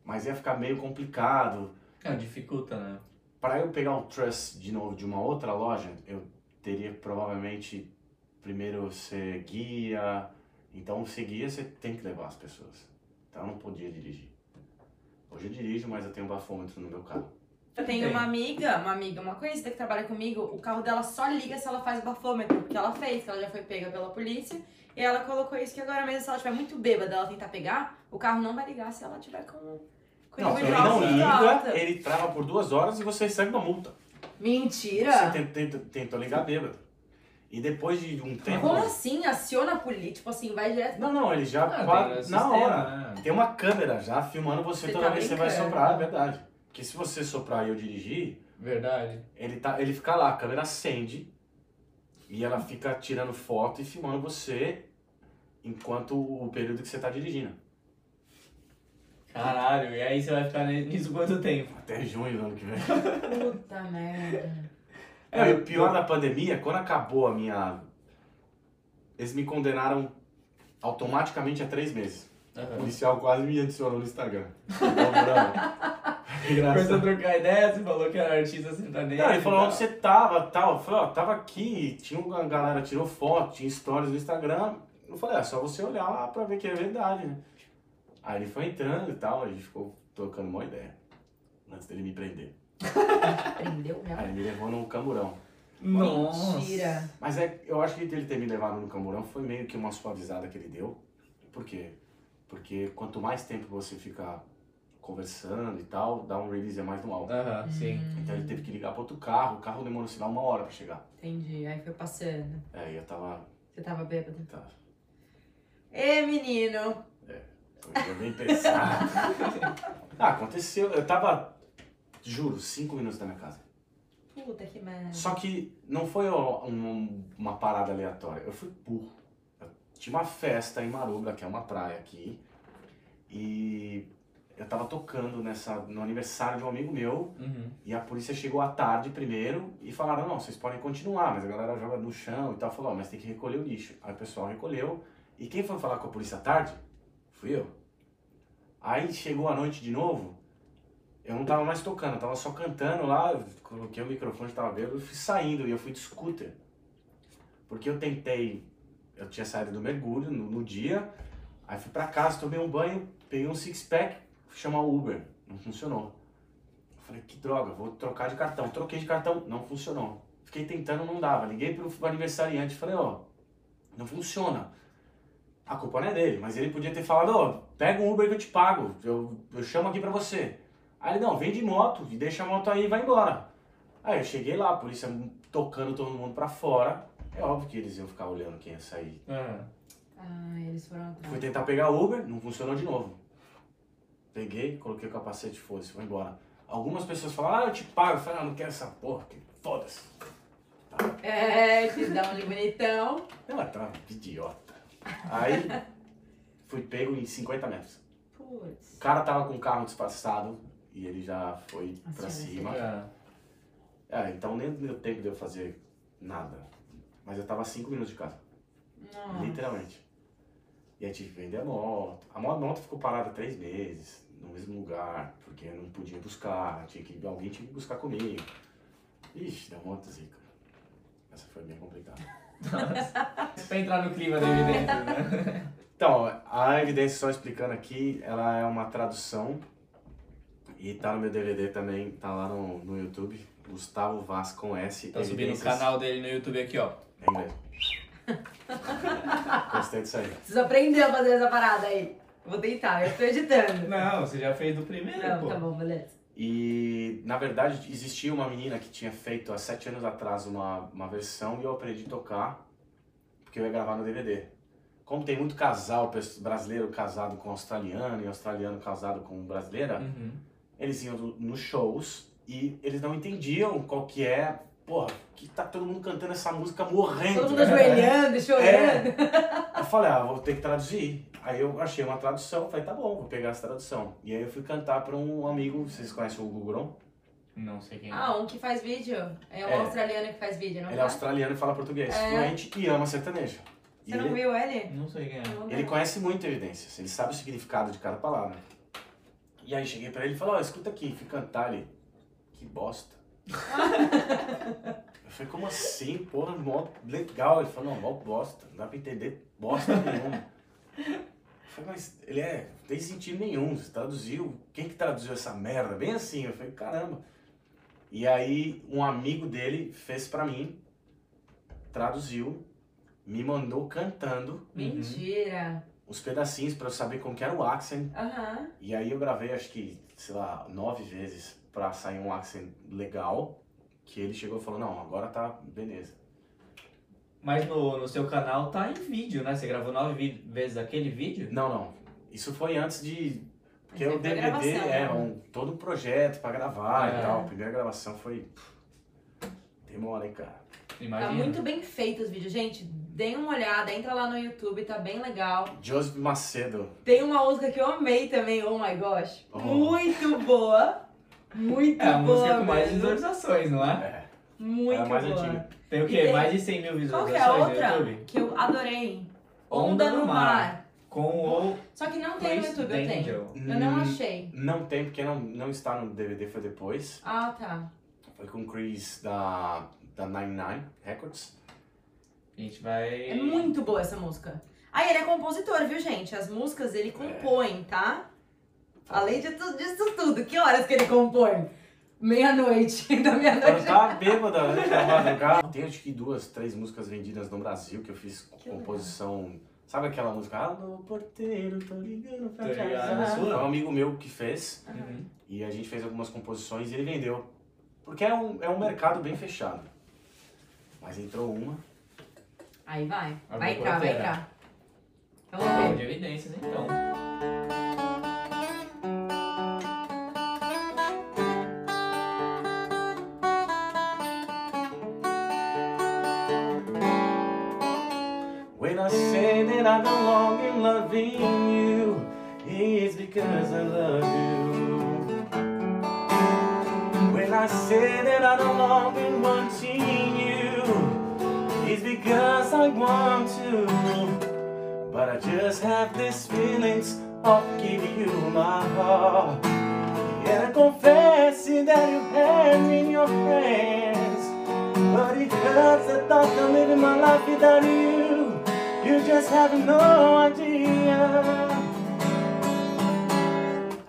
mas ia ficar meio complicado. É, dificulta, né? Para eu pegar um trust de novo de uma outra loja, eu teria provavelmente primeiro ser guia. Então, ser guia, você tem que levar as pessoas. Então, eu não podia dirigir. Hoje eu dirijo, mas eu tenho um bafômetro no meu carro. Eu tenho Tem. uma amiga, uma amiga, uma conhecida que trabalha comigo, o carro dela só liga se ela faz bafômetro, porque ela fez, que ela já foi pega pela polícia. E ela colocou isso que agora mesmo, se ela estiver muito bêbada, ela tentar pegar, o carro não vai ligar se ela tiver com. com Não, ele não liga, alta. ele trava por duas horas e você recebe uma multa. Mentira! Você tenta, tenta, tentou ligar bêbado. E depois de um tempo. Como assim? Aciona a polícia? Tipo assim, vai direto. Não, não, ele já Ah, tem no na sistema, hora. né? Tem uma câmera já filmando você, Você toda tá vez que você vai soprar, é verdade. Porque se você soprar e eu dirigir, Verdade. ele, tá, ele fica lá, a câmera acende E ela fica tirando foto e filmando você enquanto o período que você tá dirigindo. Caralho, e aí você vai ficar nisso quanto tempo? Até junho do ano que vem. Puta merda. É, o pior da pandemia, quando acabou a minha. Eles me condenaram automaticamente a três meses. O policial quase me adicionou no Instagram. Engraçado. Começou a trocar ideia, você falou que era artista sertanejo. Não, ele falou onde você tava tal. Eu falei, ó, tava aqui, tinha uma galera tirou foto, tinha stories no Instagram. Eu falei, é só você olhar lá pra ver que é verdade, né? Aí ele foi entrando e tal, a gente ficou trocando uma ideia. Antes dele me prender. Prendeu mesmo. ele me levou no camburão. Nossa. Mentira. Mas é, eu acho que ele ter me levado no camburão foi meio que uma suavizada que ele deu. Por quê? Porque quanto mais tempo você fica conversando e tal, dá um release a mais no álcool. Aham, sim. Então ele teve que ligar para outro carro, o carro demorou, sei lá, uma hora pra chegar. Entendi. Aí foi passando. É, e eu tava. Você tava bêbado. tava Ê, menino. foi um dia bem pesado. ah, aconteceu. Eu tava, juro, cinco minutos da minha casa. Puta que merda. Só que não foi ó, um- uma parada aleatória, eu fui burro. Eu tinha uma festa em Marubra, que é uma praia aqui, e eu tava tocando nessa, no aniversário de um amigo meu, Uhum. e a polícia chegou à tarde primeiro e falaram, não, vocês podem continuar, mas a galera joga no chão e tal, falou, ó, mas tem que recolher o lixo. Aí o pessoal recolheu, e quem foi falar com a polícia à tarde? Fui eu. Aí chegou a noite de novo, eu não tava mais tocando, eu tava só cantando lá, coloquei o microfone, tava bêbado, eu fui saindo e eu fui de scooter. Porque eu tentei, eu tinha saído do mergulho no, no dia, aí fui pra casa, tomei um banho, peguei um six-pack, fui chamar o Uber, não funcionou. Eu falei, que droga, vou trocar de cartão. Troquei de cartão, não funcionou. Fiquei tentando, não dava. Liguei pro aniversariante, falei, ó, não funciona. A culpa não é dele, mas ele podia ter falado, ó, pega um Uber que eu te pago, eu, eu chamo aqui pra você. Aí ele, não, vem de moto e deixa a moto aí e vai embora. Aí eu cheguei lá, a polícia tocando todo mundo pra fora. É óbvio que eles iam ficar olhando quem ia sair. Aham. Ah, eles foram Fui atrás. tentar pegar Uber, não funcionou de novo. Peguei, coloquei o capacete, foda-se, vou embora. Algumas pessoas falaram, ah, eu te pago. Eu falei, ah, não quero essa porra, que foda-se. É, quis dar um de bonitão. Ela tá idiota. Aí, fui pego em 50 metros. Putz. O cara tava com o carro disfarçado e ele já foi Nossa, pra eu cima. Ah. É, então nem deu tempo de eu fazer nada. Mas eu tava a 5 minutos de casa, Nossa. literalmente. E aí tive que vender a moto. A mo- a moto ficou parada três meses, no mesmo lugar, porque eu não podia buscar, tinha que, alguém tinha que buscar comigo. Ixi, deu muita zica. Essa foi bem complicada. pra entrar no clima da evidência, né? Então, a evidência, só explicando aqui, ela é uma tradução e tá no meu DVD também, tá lá no, no YouTube, Gustavo Vaz com S. Tá subindo o canal dele no YouTube aqui, ó. Em inglês. Gostei disso aí. Vocês aprenderam a fazer essa parada aí. Vou tentar, eu tô editando. Não, você já fez do primeiro, Não, pô. tá bom, beleza. E, na verdade, existia uma menina que tinha feito há sete anos atrás uma, uma versão e eu aprendi a tocar porque eu ia gravar no DVD. Como tem muito casal brasileiro casado com australiano e australiano casado com brasileira, Uhum. Eles iam no- nos shows e eles não entendiam qual que é, porra, que tá todo mundo cantando essa música morrendo. Todo mundo ajoelhando, chorando. Eu falei, ah, vou ter que traduzir. Aí eu achei uma tradução, falei, tá bom, vou pegar essa tradução. E aí eu fui cantar pra um amigo, vocês conhecem o Guguron? Não sei quem é. Ah, um que faz vídeo. É um É. australiano que faz vídeo, não Ele é é? australiano e fala português, É. fluente e ama sertanejo. E Você não ele, viu ele? Não sei quem é. Ele conhece muito evidências, ele sabe o significado de cada palavra. E aí cheguei pra ele e falei, ó, escuta aqui, fui cantar ele. Que bosta. eu falei, como assim? Porra, mó legal. Ele falou, não, mó bosta, não dá pra entender bosta nenhuma. Eu falei, mas ele é, não tem sentido nenhum, você traduziu, quem que traduziu essa merda? Bem assim, eu falei, caramba. E aí um amigo dele fez pra mim, traduziu, me mandou cantando Mentira. Os pedacinhos pra eu saber como que era o accent. Aham. E aí eu gravei acho que, sei lá, nove vezes pra sair um accent legal. Que ele chegou e falou, não, agora tá beleza. Mas no, no seu canal tá em vídeo, né? Você gravou nove vezes aquele vídeo? Não, não. Isso foi antes de. Porque o DVD gravação, é né? um, todo um projeto pra gravar É. e tal. A primeira gravação foi. Demora, hein, cara. Tá Imagina. muito bem feito os vídeos. Gente, deem uma olhada, entra lá no YouTube, tá bem legal. Joseph Macedo. Tem uma música que eu amei também, Oh My Gosh. Oh. Muito boa. Muito É a boa. música com mais visualizações, não é? É, Muito é a mais boa. antiga. Tem o quê? tem- Mais de 100 mil Qual visualizações que é a no outra YouTube? que eu adorei? Onda no Mar. Com o Só que não tem no YouTube, eu tenho. Eu não Hum, achei. Não tem, porque não, não está no DVD, foi depois. Ah, tá. Foi com o Chris da, da 99 Records. A gente vai. É muito boa essa música. Ah, ele é compositor, viu, gente? As músicas ele compõe, tá? Além de tudo, disso tudo. Que horas que ele compõe? Meia-noite. Da meia-noite. tava bêbada, né? Tem acho que duas, três músicas vendidas no Brasil que eu fiz Que composição. Sabe aquela música? Alô, porteiro, tô ligando pra casa. é um amigo meu que fez. Uhum. E a gente fez algumas composições e ele vendeu. Porque é um, é um mercado bem fechado. Mas entrou uma. Aí vai. Vai entrar, vai entrar. Vamos Bom, ver. de evidências então. When I say that I no longer loving you, it's because I love you. When I say that I you, it's because I want to. But I just have these feelings of giving you my heart. And I confess that you had me in your hands. But it hurts the thought of living my life without you. You just have no idea.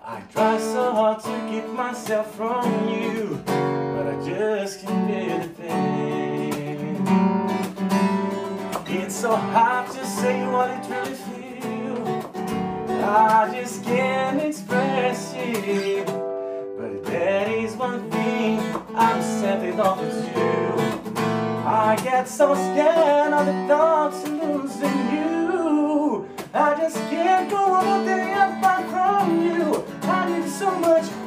I try so hard to keep myself from you, but I just can't bear the pain. So hard to say what I truly feel. I just can't express it. But there is one thing I'm certain of it's you. I get so scared of the thoughts of losing you. I just can't go all day apart from you. I need so much.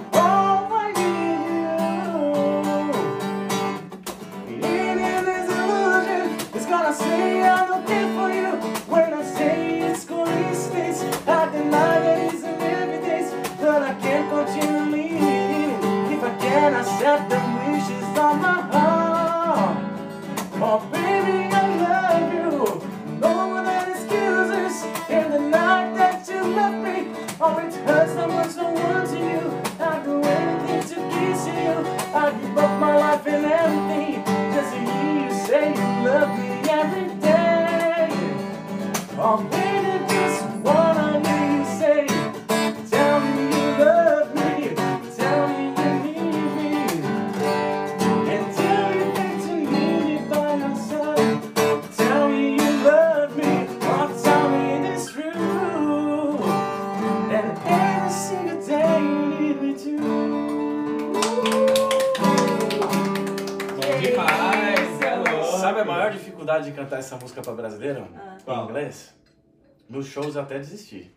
Is say I'm okay for you. When I say it's coincidence, I deny that it's an evidence. But I can't continue living if I can't accept the wishes of my heart. Oh, baby, I love you. No more than excuses. In the night that you left me, oh, it hurts so much to want to you. I'd do anything to kiss you. I'd give up my life and everything just to hear you say you love me cantar essa música pra brasileiro? Em Qual? inglês? Nos shows eu até desisti.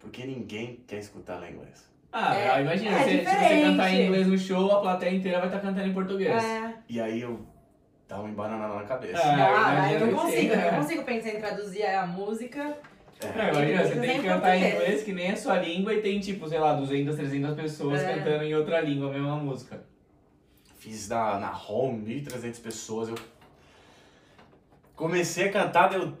Porque ninguém quer escutar ela em inglês. Ah, É, imagina, é se, se você cantar em inglês no show, a plateia inteira vai estar cantando em português. É. E aí eu dava uma embananada na cabeça. É. Ah, eu não consigo, eu é. não consigo pensar em traduzir a música. Não, imagina, você Em tem que cantar em inglês que nem a sua língua e tem tipo, sei lá, 200, 300 pessoas É. cantando em outra língua a mesma música. Fiz na, na home, 1.300 pessoas. Eu comecei a cantar, deu.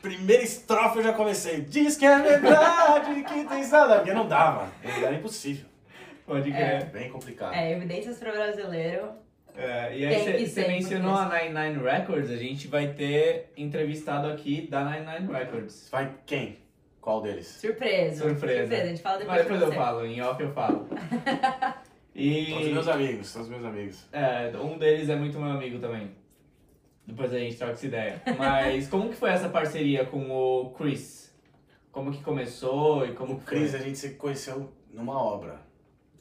Primeira estrofe eu já comecei. Diz que é verdade, que tem saudade. Porque não dava. Era impossível. Pode É. crer. Bem complicado. É, evidências para brasileiro. É, e aí você mencionou a 99 Records, a gente vai ter entrevistado aqui da 99 Records. Vai quem? Qual deles? Surpresa. Surpresa. A gente fala depois Mas depois eu falo, em off eu falo. E Todos meus amigos, todos meus amigos. é, um deles é muito meu amigo também. Depois a gente troca essa ideia. Mas como que foi essa parceria com o Chris? Como que começou e como O que Cris foi? a gente se conheceu numa obra.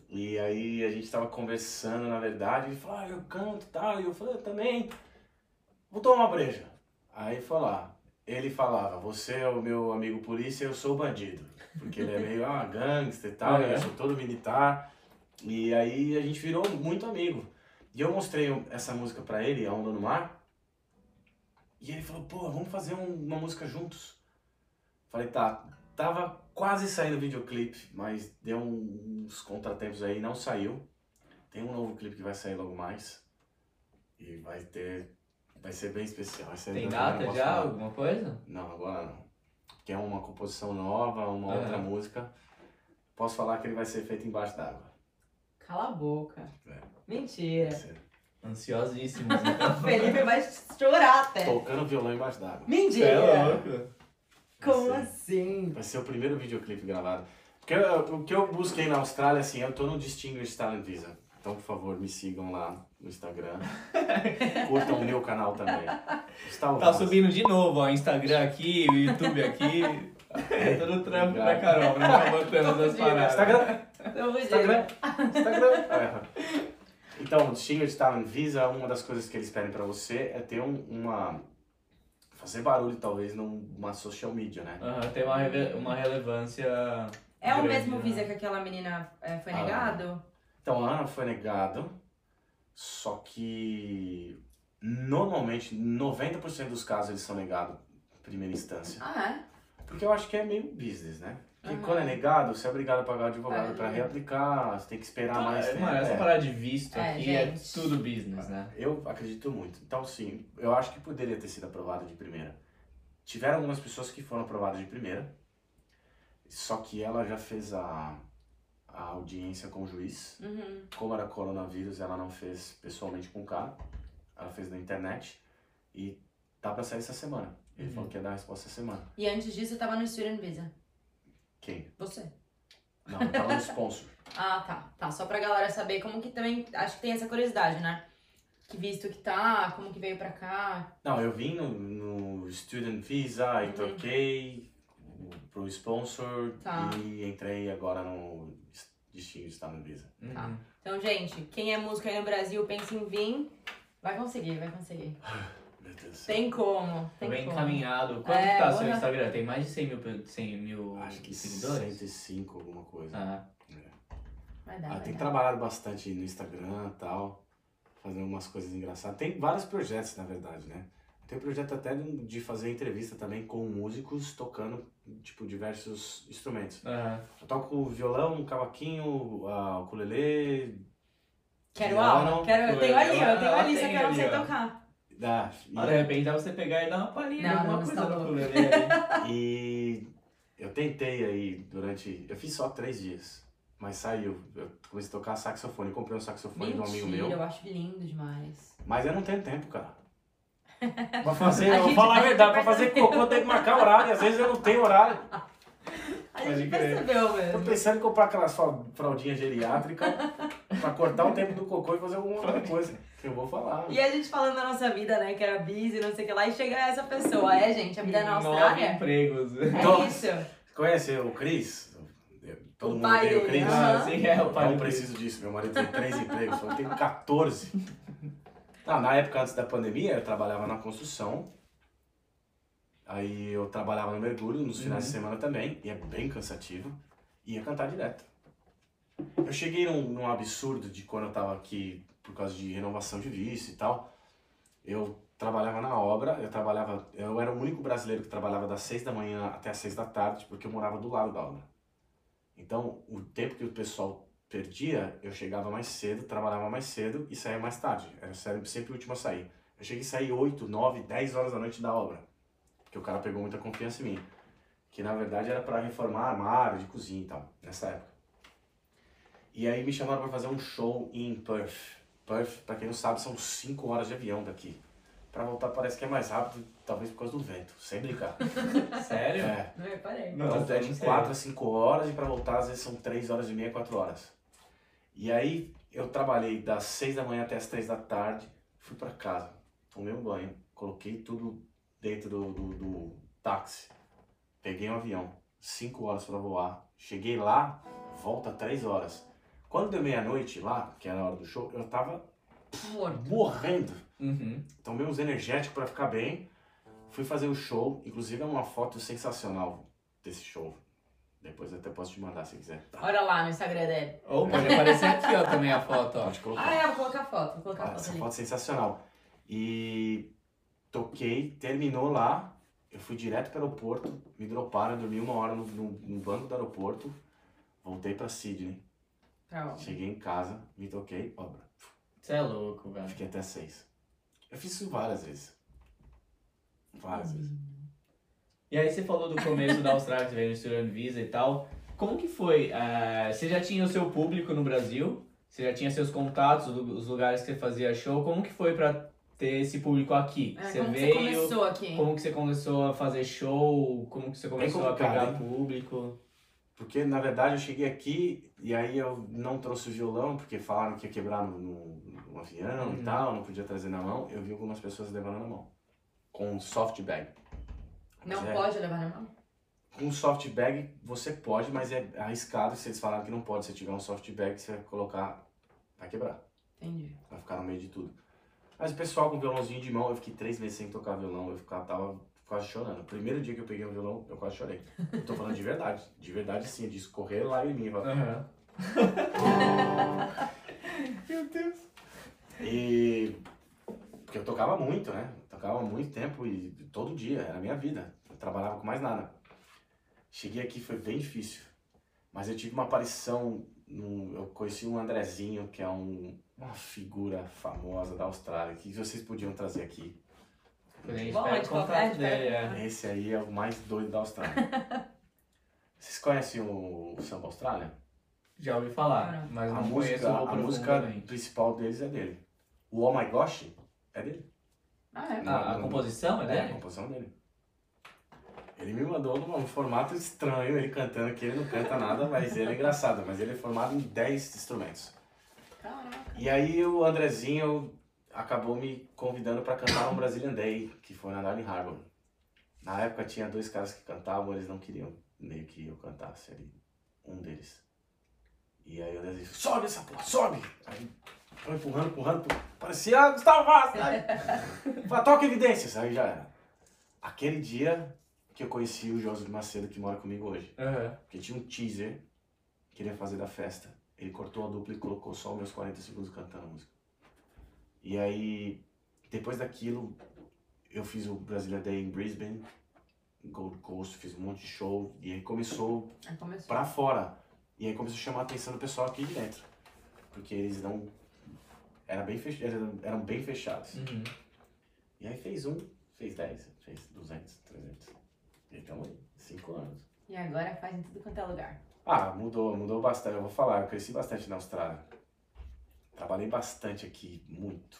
E aí a gente tava conversando, na verdade, ele falou, ah, eu canto e tal. E eu falei, eu também. Vou tomar uma breja. Aí foi lá. Ele falava, você é o meu amigo polícia, eu sou bandido. Porque ele é meio ah, gangster e tal, é? eu sou todo militar. E aí a gente virou muito amigo. E eu mostrei essa música pra ele, A Onda no Mar. E ele falou, pô, vamos fazer um- uma música juntos. Falei, tá. Tava quase saindo o videoclipe, mas deu uns contratempos aí, não saiu. Tem um novo clipe que vai sair logo mais. E vai ter. Vai ser bem especial. Vai ser Tem data já? falar. Alguma coisa? Não, agora não. Que é uma composição nova, uma Aham. outra música. Posso falar que ele vai ser feito embaixo d'água. Cala a boca. É. Mentira. Ser. Ansiosíssimos, então. O Felipe vai chorar até. Tocando violão embaixo d'água. Mentira. É louco. Como Vai assim? Vai ser o primeiro videoclipe gravado. Porque eu- o que eu busquei na Austrália, assim, eu tô no Distinguished Talent Visa. Então, por favor, me sigam lá no Instagram. Curtam o meu canal também. Gustavo Tá Vaz. subindo de novo, ó. Instagram aqui, o YouTube aqui. É todo trampo pra. Carol, pra ficar botando as paradas. Instagram, Eu vou Instagram, Instagram. Então, o Distinguished Talent Visa, uma das coisas que eles pedem pra você é ter um- uma... Fazer barulho, talvez, numa social media, né? Aham, tem uma, uma relevância. É o grande, mesmo né? visa que aquela menina é, foi Ah. negado? Então, a Ana foi negado, só que normalmente 90% dos casos eles são negados em primeira instância. Ah, é? Porque eu acho que é meio business, né? Porque Aham. quando é negado, você é obrigado a pagar o advogado para dinheiro. reaplicar, você tem que esperar mais tempo. Mano, essa É. parada de visto É, aqui é gente. tudo business, né? Eu acredito muito. Então, sim, eu acho que poderia ter sido aprovado de primeira. Tiveram algumas pessoas que foram aprovadas de primeira, só que ela já fez a, a audiência com o juiz. Uhum. Como era coronavírus, ela não fez pessoalmente com o cara, ela fez na internet e tá pra sair essa semana. Ele Uhum. falou que ia dar a resposta essa semana. E antes disso, você tava no Student Visa. Quem? Você. Não, eu tava no sponsor. Ah, tá. Tá, só pra galera saber como que também... Acho que tem essa curiosidade, né? Que visto que tá, como que veio pra cá. Não, eu vim no, no Student Visa e Uhum. troquei pro sponsor Tá. e entrei agora no destino de estar no Visa. Tá. Uhum. Então, gente, quem é músico aí no Brasil, pensa em vir. Vai conseguir, vai conseguir. Tem como. Tem Bem como. encaminhado. Quanto É, que tá seu. Instagram? Tem mais de 100 mil, pe- 100 mil Acho que seguidores? 105, alguma coisa. Ah, Vai dar, Ah, vai tem dar. trabalhado bastante no Instagram e tal, fazendo algumas coisas engraçadas. Tem vários projetos, na verdade, né? Tem projeto até de fazer entrevista também com músicos tocando, tipo, diversos instrumentos. aham. Eu toco violão, cavaquinho, ah, ukulele, Quero Piano, aula. Quero, eu tenho ali, eu tenho ali, só que eu não sei tocar. E- Ah, de repente dá você pegar e dar uma palhinha, Não, alguma não, coisa tá no ukulele. E eu tentei aí durante. Eu fiz só três dias, mas saiu. Eu comecei a tocar saxofone. Comprei um saxofone de um amigo Mentira, meu. eu acho lindo demais. Mas eu não tenho tempo, cara. Pra fazer, A eu vou falar a verdade, pra fazer cocô tem que marcar horário, às vezes eu não tenho horário. A Pode gente crer. percebeu Tô mesmo. pensando em comprar aquelas fral- fraldinhas geriátricas pra cortar o tempo do cocô e fazer alguma outra coisa. Que eu vou falar. E a gente falando da nossa vida, né? Que era busy, não sei o que lá, e chega essa pessoa. É, gente, a vida na Nove Austrália empregos. é isso. Conhece o Cris? Todo O mundo pai tem o Cris? Ah, sim, é o Eu pai não do preciso disso, meu marido tem três empregos, eu tenho 14. Não, na época antes da pandemia, eu trabalhava na construção. Aí eu trabalhava no mergulho, nos finais de semana também, e é bem cansativo. E ia cantar direto. Eu cheguei num, num absurdo de quando eu tava aqui por causa de renovação de visto e tal. Eu trabalhava na obra, eu trabalhava. Eu era o único brasileiro que trabalhava das seis da manhã até as seis da tarde, porque eu morava do lado da obra. Então, o tempo que o pessoal perdia, eu chegava mais cedo, trabalhava mais cedo e saía mais tarde. Era sempre sempre o último a sair. Eu cheguei a sair 8, 9, 10 horas da noite da obra. Porque o cara pegou muita confiança em mim. Que na verdade era para reformar armário de cozinha e tal, nessa época. E aí me chamaram para fazer um show em Perth. Perth, para quem não sabe, são 5 horas de avião daqui. Para voltar parece que é mais rápido, talvez por causa do vento, sem brincar. Sério? É. Não reparei. Nossa, Então é de não sei. 4 a 5 horas e para voltar às vezes são 3 horas e meia, 4 horas. E aí eu trabalhei das 6 da manhã até as 3 da tarde, fui para casa, tomei um banho, coloquei tudo dentro do, do, do táxi, peguei um avião, 5 horas para voar, cheguei lá, volta 3 horas. Quando deu meia-noite lá, que era a hora do show, eu tava Morto. morrendo. Uhum. Tomei uns energéticos para ficar bem. Fui fazer o show, inclusive é uma foto sensacional desse show. Depois eu até posso te mandar se quiser. Tá. Olha lá no Instagram dele. Ou pode aparecer aqui, ó, também a foto, ó. Pode colocar. Ah, é, vou colocar a foto, vou colocar a Ah, foto essa ali. foto é sensacional. E toquei, terminou lá, eu fui direto para o aeroporto, me droparam, dormi uma hora no, no, no banco do aeroporto, voltei para Sydney, Pra onde? cheguei em casa, me toquei, obra. Você é louco, velho. Fiquei até seis. Eu fiz isso várias vezes. Várias vezes. E aí você falou do começo da Austrália, que você veio estudando Visa e tal. Como que foi? Eh, você já tinha o seu público no Brasil? Você já tinha seus contatos, os lugares que você fazia show? Como que foi pra ter esse público aqui? É, você como veio... você começou aqui? Como que você começou a fazer show? Como que você começou a complicado, pegar hein? público? Porque, na verdade, eu cheguei aqui e aí eu não trouxe o violão, porque falaram que ia quebrar no, no- no avião Uhum. e tal, não podia trazer na mão. Eu vi algumas pessoas levando na mão. Com soft bag. Não é- pode levar na mão? Com soft bag você pode, mas é arriscado se eles falaram que não pode. Se tiver um soft bag, você vai colocar, vai quebrar. Entendi. Vai ficar no meio de tudo. Mas o pessoal com violãozinho de mão, eu fiquei três meses sem tocar violão, eu ficava, tava quase chorando. O primeiro dia que eu peguei um violão, eu quase chorei. Eu tô falando de verdade. De verdade sim, de escorrer lá em mim. Aham. Meu Deus. E. Porque eu tocava muito, né? Tocava muito tempo e todo dia, era a minha vida. Eu trabalhava com mais nada. Cheguei aqui, foi bem difícil. Mas eu tive uma aparição. Num- eu conheci um Andrezinho, que é um- uma figura famosa da Austrália, que vocês podiam trazer aqui. Bom, a pega gente o contato confere, dele, pega. é. Esse aí é o mais doido da Austrália. Vocês conhecem o Samba Austrália? Já ouvi falar, mas A não música, conheço a música principal deles é dele. O Oh My Gosh é dele. Ah, é? A, a composição é É, a dele? composição dele. Ele me mandou num formato estranho, ele cantando que ele não canta nada, mas ele é engraçado. Mas ele é formado em 10 instrumentos. Caraca. E aí o Andrezinho acabou me convidando para cantar no Brazilian Day, que foi na Darling Harbour. Na época tinha dois caras que cantavam, eles não queriam meio que eu cantasse ali. Um deles. E aí o Andrezinho, sobe essa porra, sobe! Aí foi empurrando, empurrando, parecia ah, Gustavo Vaz! Fala, toca evidências! Aí já era. Aquele dia que eu conheci o José Macedo, que mora comigo hoje. Aham. Porque tinha um teaser que ele ia fazer da festa. Ele cortou a dupla e colocou só os meus 40 segundos cantando a música. E aí, depois daquilo, eu fiz o Brasilia Day em Brisbane, em Gold Coast, fiz um monte de show. E aí começou Aí começou. pra fora. E aí começou a chamar a atenção do pessoal aqui de dentro. Porque eles não. Era bem fech... eram, eram bem fechados. Uhum. E aí fez um, fez 10, fez 200, 300. Então 5 anos. E agora faz em tudo quanto é lugar. Ah, mudou, mudou bastante. Eu vou falar, eu cresci bastante na Austrália. Trabalhei bastante aqui, muito.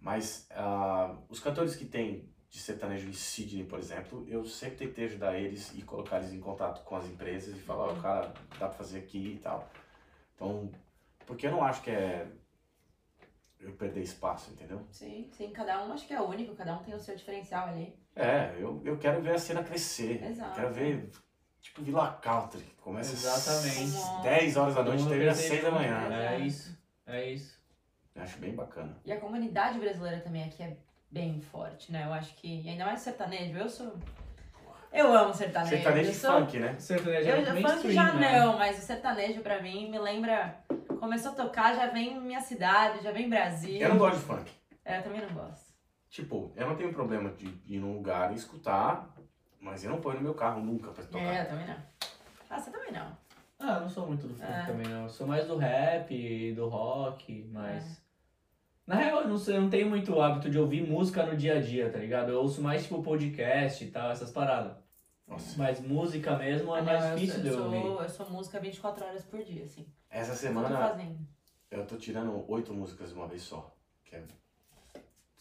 Mas ah, os cantores que tem de sertanejo em Sydney, por exemplo, eu sempre tentei ajudar eles e colocar eles em contato com as empresas e falar, ó, cara, dá pra fazer aqui e tal. Então, porque eu não acho que é eu perder espaço, entendeu? Sim, sim. Cada um acho que é único, cada um tem o seu diferencial ali. É, eu, eu quero ver a cena crescer. Exato. Quero ver, tipo, Villa Country. Começa Exatamente. às 10 horas da noite e termina às crescer 6 da manhã. É isso, é isso. Eu acho bem bacana. E a comunidade brasileira também aqui é bem forte, né? Eu acho que. E ainda mais sertanejo. Eu sou. Eu amo sertanejo. Sertanejo e sou... funk, né? Sertanejo Eu é muito funk já né? não, mas o sertanejo pra mim me lembra. Começou a tocar, já vem minha cidade, já vem Brasil. Eu não gosto de funk. É, eu também não gosto. Tipo, eu não tenho problema de ir num lugar e escutar, mas eu não ponho no meu carro nunca pra tocar. É, eu também não. Ah, você também não. Ah, eu não sou muito do funk É. também, não. Eu sou mais do rap, do rock, mas. É. Na real, eu não, sei, eu não tenho muito hábito de ouvir música no dia a dia, tá ligado? Eu ouço mais tipo podcast e tal, essas paradas. Nossa. Mas música mesmo é Ah, mais não, eu difícil sou, de eu eu ouvir. sou, eu sou música 24 horas por dia, assim. Essa O que eu tô semana fazendo? eu tô tirando oito músicas de uma vez só. Que é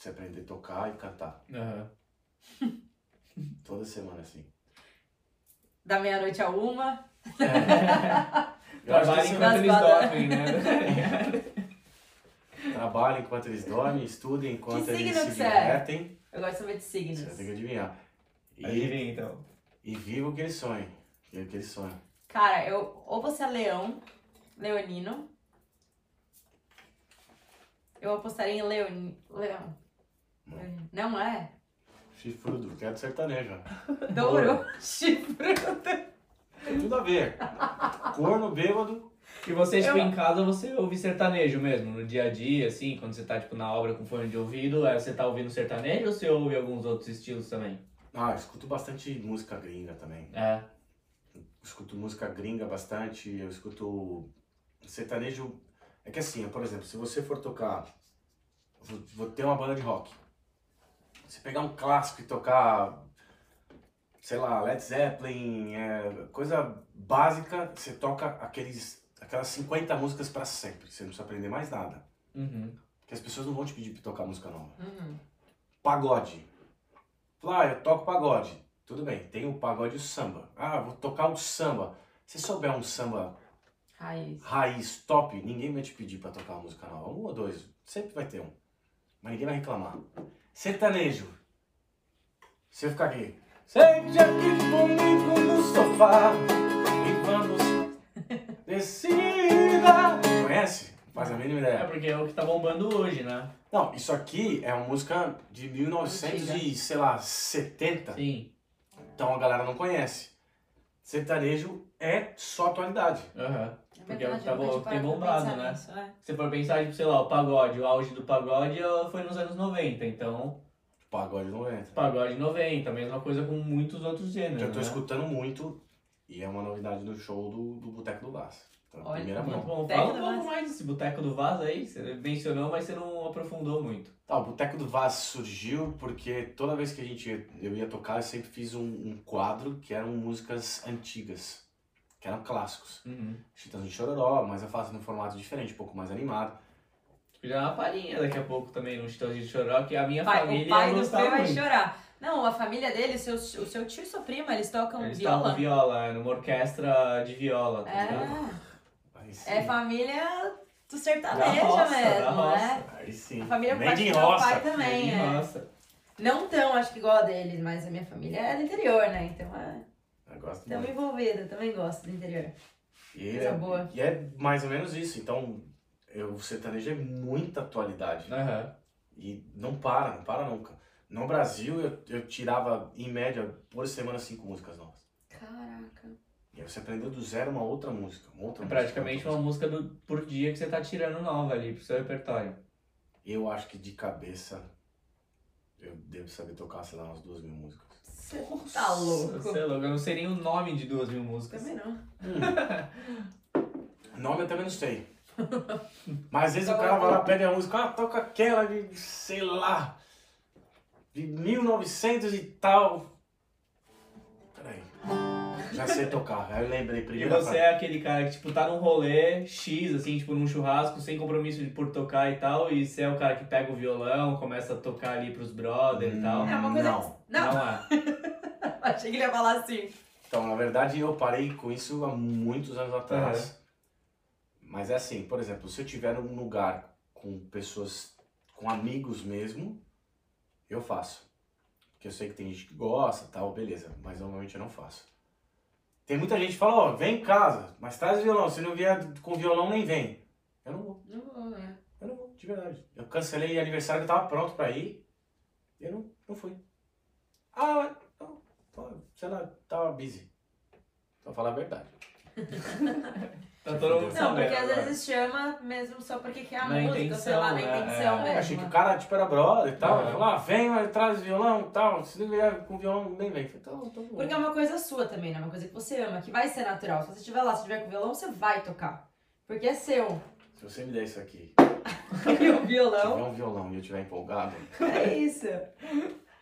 você aprender a tocar e cantar. Aham. Toda semana, assim. Da meia-noite a uma. Eu acho que Trabalha enquanto eles dormem, né? Trabalha enquanto eles dormem, estudem enquanto Que eles se é? divertem. Eu gosto de saber de signos. Você tem que adivinhar. E, Adivinha, então. e viva o que eles sonham. Viva o que eles sonham. Cara, eu ou você é leão, leonino. Eu apostaria em leoni, leão. Não. Leonino. Não é? Chifrudo, quero sertanejo. Douro, chifre. Tem tudo a ver. Corno, bêbado. E você, tipo, Eu- em casa, você ouve sertanejo mesmo, no dia a dia, assim, quando você tá, tipo, na obra com fone de ouvido, é, você tá ouvindo sertanejo ou você ouve alguns outros estilos também? Ah, eu escuto bastante música gringa também. É. Eu escuto música gringa bastante, eu escuto sertanejo. É que assim, por exemplo, se você for tocar, vou, vou ter uma banda de rock. Você pegar um clássico e tocar, sei lá, Led Zeppelin, é, coisa básica, você toca aqueles, aquelas 50 músicas pra sempre. Você não precisa aprender mais nada. Uhum. Porque as pessoas não vão te pedir pra tocar música nova. Uhum. Pagode. Fala, ah, eu toco pagode. Tudo bem, tem o pagode e o samba. Ah, vou tocar o samba. Se souber um samba Raiz. raiz, top, ninguém vai te pedir pra tocar uma música nova. Um ou dois, sempre vai ter um. Mas ninguém vai reclamar. Sertanejo. Se eu ficar aqui. Sente aqui comigo no sofá e vamos descida. Conhece? Faz a mínima É ideia. porque é o que tá bombando hoje, né? Não, isso aqui é uma música de 1900 e, sei lá, 70. Sim. Então a galera não conhece. Sertanejo é só atualidade. Aham. É Porque verdade, tá bom, tem bombado, né? nisso, é. Se você for pensar, tipo, sei lá, o pagode, o auge do pagode foi nos anos 90, então, Pagode 90. pagode 90, mesma coisa com muitos outros gêneros, Que eu tô né? escutando muito e é uma novidade do show do, do Boteco do Vaz. Então, Olha, primeira mão. bom. Fala um pouco mais desse Boteco do Vaz aí, você mencionou, mas você não aprofundou muito. Tá, o Boteco do Vaz surgiu porque toda vez que a gente ia- eu ia tocar, eu sempre fiz um, um quadro que eram músicas antigas, que eram clássicos. Uhum. Chitãozinho de Chororó, mas eu faço num formato diferente, um pouco mais animado. Já uma palhinha daqui a pouco também no Chitãozinho de Choró, que a minha Pai, família o pai do Fê vai muito. chorar. Não, a família dele, o seu, o seu tio e sua prima, eles tocam Eles viola. tocam viola, é, numa orquestra de viola, tá ligado? É, é família do sertanejo roça, mesmo, né? Aí sim. A família do meu roça. pai também, é. Nossa. Não tão, acho que igual a deles, mas a minha família é do interior, né? Então, é, gosto muito. envolvidos, também gosto do interior. E Coisa é, boa. e é mais ou menos isso. Então, eu, o sertanejo é muita atualidade. Aham. E não para, não para nunca. No Brasil, eu, eu tirava, em média, por semana, cinco músicas novas. Caraca. E aí você aprendeu do zero uma outra música. Uma outra É música, praticamente outra uma música do, por dia que você tá tirando nova ali pro seu repertório. música. Eu acho que de cabeça, eu devo saber tocar, sei lá, umas duas mil músicas. Você tá louco. Você é louco, eu não sei nem o nome de duas mil músicas. Também não. Nome eu também não sei. Mas às vezes o cara vai lá, pede a música, ah, toca aquela de, sei lá, de 1900 e tal. Peraí. Já sei tocar. Aí eu lembrei E primeiro. você é aquele cara que, tipo, tá num rolê X, assim, tipo, num churrasco, sem compromisso de por tocar e tal, e você é o cara que pega o violão, começa a tocar ali pros brother e tal. É uma coisa. Não. Não, Não é. achei que ele ia falar assim. Então, na verdade, eu parei com isso há muitos anos atrás. Mas é assim, por exemplo, se eu tiver num lugar com pessoas, com amigos mesmo, eu faço. Porque eu sei que tem gente que gosta tal, beleza. Mas normalmente eu não faço. Tem muita gente que fala, ó, vem em casa, mas traz violão. Se não vier com violão, nem vem. Eu não vou, Não vou, né? eu não vou, de verdade. Eu cancelei aniversário que eu tava pronto pra ir. E eu não, não fui. Ah, não, não, sei lá, tava busy. Pra falar a verdade. Tá todo mundo Não, porque às vezes chama mesmo só porque quer a Na música, intenção, sei lá, na né? intenção É. mesmo. Achei que o cara tipo, era brother e tal. É. Falou, ah, vem, mas traz violão e tal. Se não vier com violão, nem vem. Eu Falei, então, então bom. Porque é uma coisa sua também, né? Uma coisa que você ama, que vai ser natural. Se você estiver lá, se tiver com violão, você vai tocar. Porque é seu. Se você me der isso aqui, E o tiver violão, um violão e eu estiver empolgado, é isso.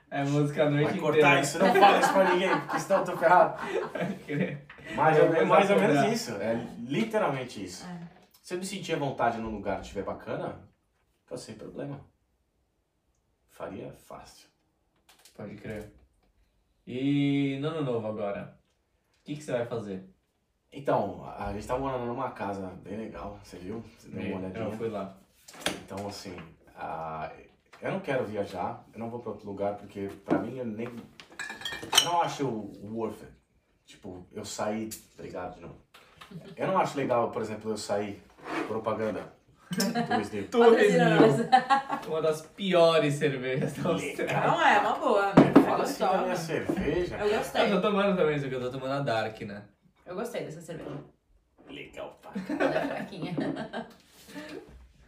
É música a noite vai inteira. cortar isso, não fala isso pra ninguém, porque senão eu tô ferrado. Mais ou, é mais ou menos isso, é literalmente isso. É. Se eu me sentir à vontade num lugar que estiver bacana, tô sem problema. Faria fácil. Pode crer. E no ano novo agora, o que, que você vai fazer? Então, a a gente tá morando numa casa bem legal, você viu? Você deu uma olhadinha. Eu fui lá. Então, assim, ah, eu não quero viajar, eu não vou para outro lugar, porque pra mim eu nem. Eu não acho worth it. Tipo, eu sair. Obrigado de novo. Eu não acho legal, por exemplo, eu sair propaganda. do Snoop. Patrocina nós. Uma das piores cervejas da Austrália. Não é, uma boa. Fala assim da Gostosa. minha cerveja. Eu Eu gostei. tô tomando também isso aqui, eu tô tomando a Dark, né? Eu gostei dessa cerveja. Legal, pá. Ela é fraquinha.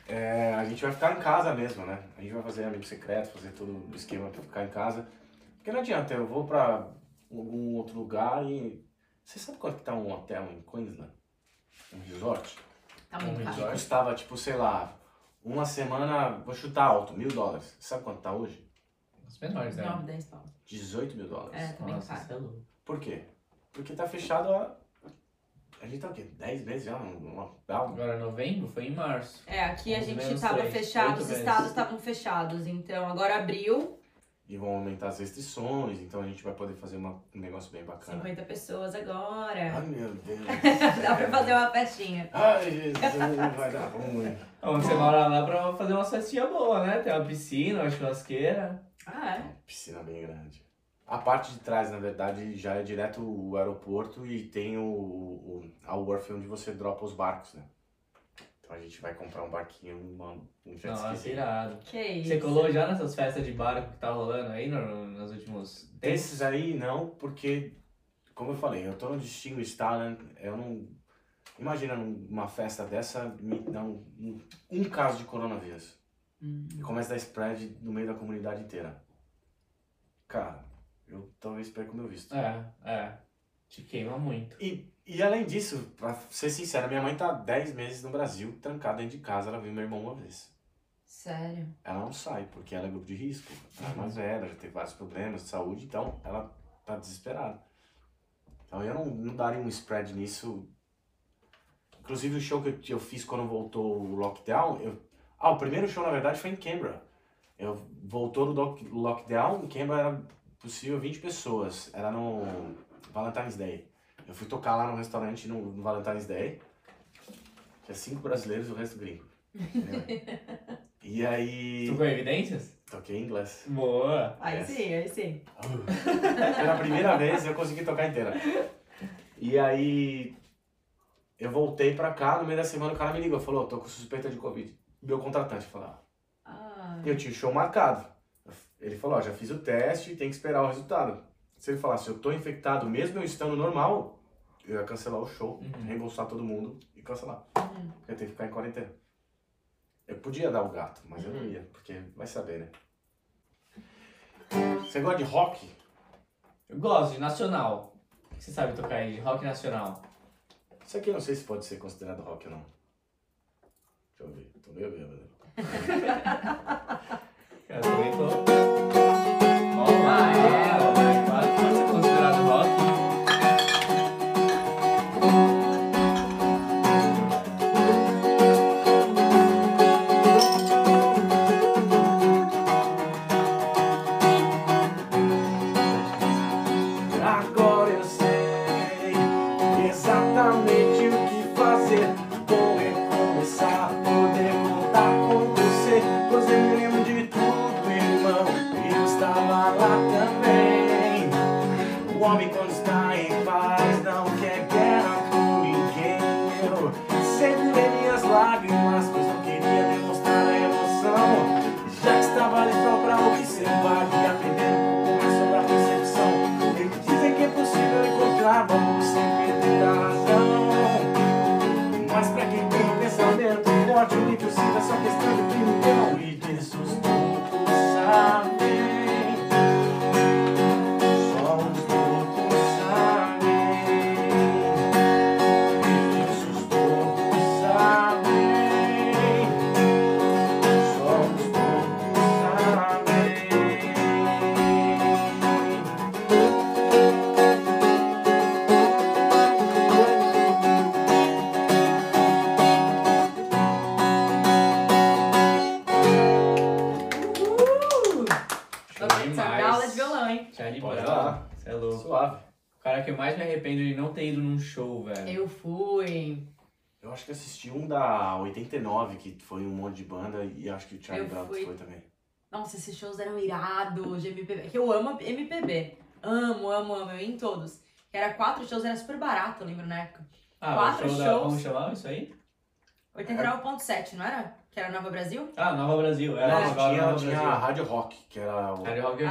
É, a gente vai ficar em casa mesmo, né? A gente vai fazer amigo secreto, fazer todo o esquema pra ficar em casa. Porque não adianta, eu vou pra algum outro lugar e. Você sabe quanto que tá um hotel em Queensland? Um resort? Tá muito Um caro. resort. Custava, tipo, sei lá, uma semana, vou chutar alto, mil dólares. Sabe quanto tá hoje? Os menores, né? 9, 10 pau. 18 mil dólares. É, tá bem Nossa, caro. é. Por quê? Porque tá fechado há. A gente tá o quê? 10 meses já no lockdown? Agora, novembro foi em março. É, aqui a gente tava três, fechado, oito os estados estavam fechados. Então agora abriu, E vão aumentar as restrições, então a gente vai poder fazer uma- um negócio bem bacana. 50 pessoas Ai agora. meu Deus. Dá pra fazer uma festinha. Ai Jesus, vai dar ruim. Onde você mora lá pra fazer uma festinha boa, né? Tem uma piscina, uma churrasqueira. Ah, é? Piscina bem grande. A parte de trás, na verdade, já é direto o aeroporto e tem o, o a wharf onde você dropa os barcos, né? Então a gente vai comprar um barquinho, uma, um jet Nossa, ski. irado. Que isso. Você colou já nessas festas de barco que tá rolando aí no, nos últimos tempos? Desses aí, não, porque, como eu falei, eu tô no Distinguished Talent, eu não... Imagina numa festa dessa, me dá um, um, um caso de coronavírus. Hum. E começa a dar spread no meio da comunidade inteira. Cara, eu talvez perca o meu visto. É, é. Te queima muito. E, e além disso, pra ser sincero, minha mãe tá 10 meses no Brasil, trancada dentro de casa, ela viu meu irmão uma vez. Sério. Ela não sai, porque ela é grupo de risco, ela é mais velha, já teve vários problemas de saúde, então ela tá desesperada. Então eu não, não daria um spread nisso. Inclusive o show que eu, fiz quando voltou o lockdown, eu... ah, o primeiro show na verdade foi em Canberra. Eu voltou no lockdown, em Canberra era possível 20 pessoas, era no Valentine's Day. Eu fui tocar lá no restaurante no, no Valentine's Day. Tinha cinco brasileiros e o resto gringo. E aí. Tu com evidências? Toquei em inglês. Boa. Aí Yes. sim, aí sim. Pela primeira vez eu consegui tocar inteira. E aí. Eu voltei pra cá, no meio da semana o cara me ligou, falou, tô com suspeita de Covid. Meu contratante falou, ah, Ah, eu tinha o show marcado. Ele falou, ó, já fiz o teste, tem que esperar o resultado. Se ele falasse, eu tô infectado mesmo eu estando normal, eu ia cancelar o show, Uhum. reembolsar todo mundo e cancelar. Uhum. Porque eu tenho que ficar em quarentena. Eu podia dar o gato, mas eu não ia, porque vai saber, né? Você gosta de rock? Eu gosto de nacional. O que você sabe tocar aí de rock nacional? Isso aqui eu não sei se pode ser considerado rock ou não. Deixa eu ver, tô meio bêbado. Eu também tô. Olá, é, um da 89, que foi um monte de banda, e acho que o Charlie Brown fui. foi também. Nossa, esses shows eram irados de MPB. Que eu amo MPB. Amo, amo, amo. Eu ia em todos. Que era quatro shows, era super barato, eu lembro na época. Ah, Quatro show da... shows. Como chamava isso aí? 89.7, não era? Que era Nova Brasil? Ah, Nova Brasil. Era Não, agora tinha, Nova tinha a Brasil. Rádio Rock, que era o Rádio Rock Ah.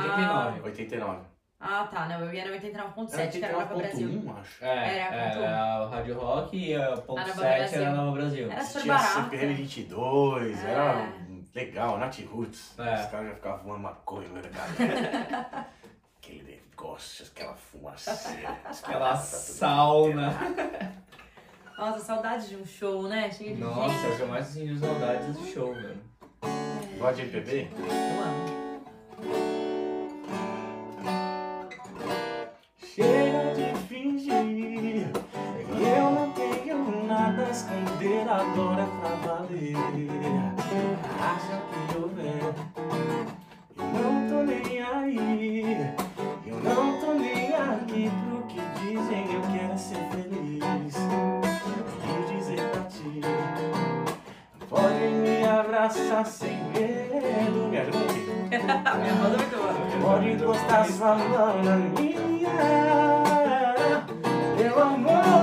89. 89. Ah, tá. Não, eu ia na 89.7, que era Nova Brasil. 89.1, acho. É, Era era, ponto o Rádio Rock e a ponto A Nova 7 Brasil. era Nova Brasil. Era super Tinha barato. CPM 22, É. era legal, Nath Roots. É. Os caras já ficavam fumando maconha, era galera. Aquele negócio, aquela fumaceira. Aquela sauna. Nossa, saudade de um show, né? Cheio de Nossa, gente. eu jamais senti saudades do show, velho. Gosta de MPB? Eu amo. Esconder agora pra valer. Acha que eu? Eu não tô nem aí. Eu não tô nem aqui pro que dizem. Eu quero ser feliz. E dizer pra ti: Pode me abraçar sem medo, me ajude. Minha voz é muito boa. Pode encostar sua mão na minha, meu amor.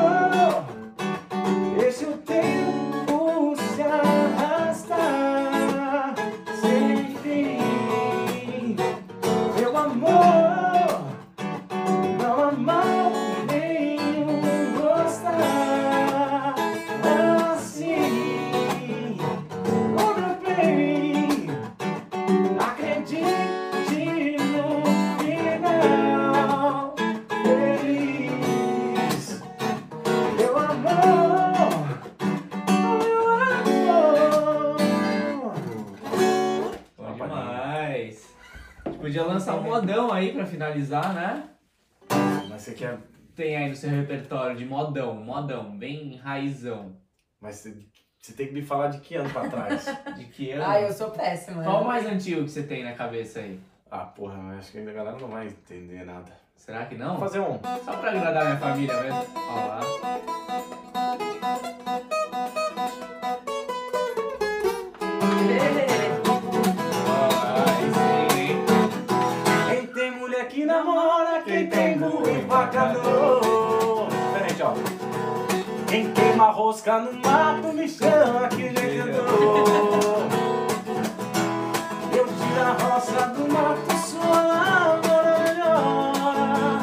Modão aí pra finalizar, né? Mas você quer. Tem aí no seu repertório de modão, modão, bem raizão. Mas você, você tem que me falar de que ano pra trás? De que ano? Ai, eu sou péssima. Qual o mais antigo que você tem na cabeça aí? ah, porra, acho que ainda a galera não vai entender nada. Será que não? fazer um. Só pra agradar minha família mesmo. Ó lá. Ó, namora, quem tem burro empacador. Ó. Quem queima rosca no mato me chama que jeito eu tiro a roça do mato, sua lavoura melhor.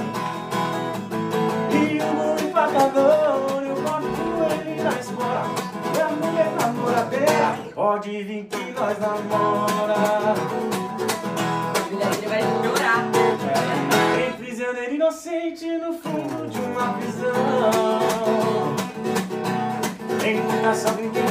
E o burro empacador, eu boto ele na espora. Minha mulher namoradeira, pode vir que nós namora. Ele vai inocente no fundo de uma prisão. Tem muita sogra guerreira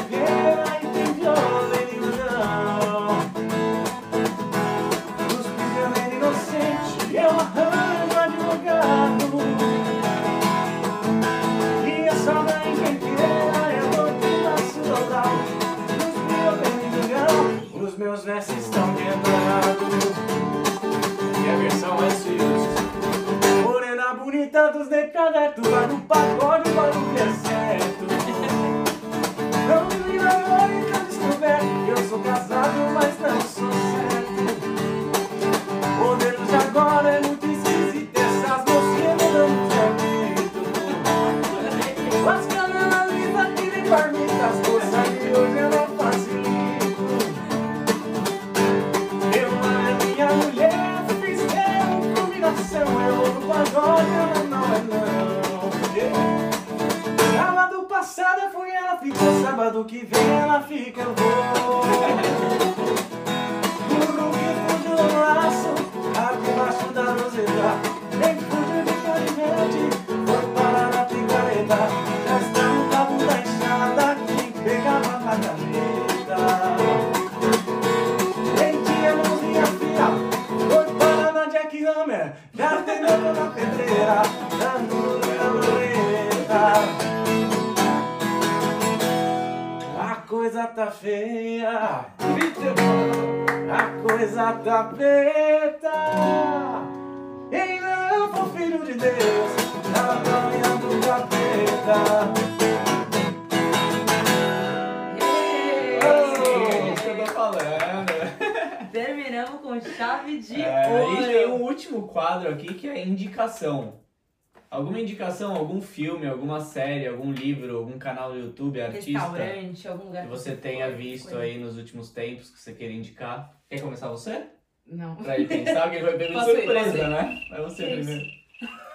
alguma série, algum livro, algum canal do YouTube, artista Restaurante, algum lugar que você tenha visto aí nos últimos tempos que você queira indicar. Quer começar você? Não. Pra ele pensar que ele vai pegar surpresa, ir? né? Vai você primeiro.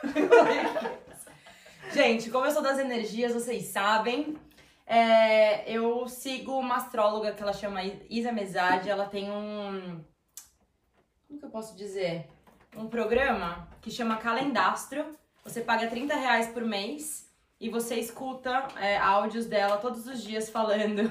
Gente, como eu sou das energias, vocês sabem. É, eu sigo uma astróloga que ela chama Isa Mesade. Ela tem um. Como que eu posso dizer? Um programa que chama Calendastro. Você paga 30 reais por mês e você escuta é, áudios dela todos os dias falando.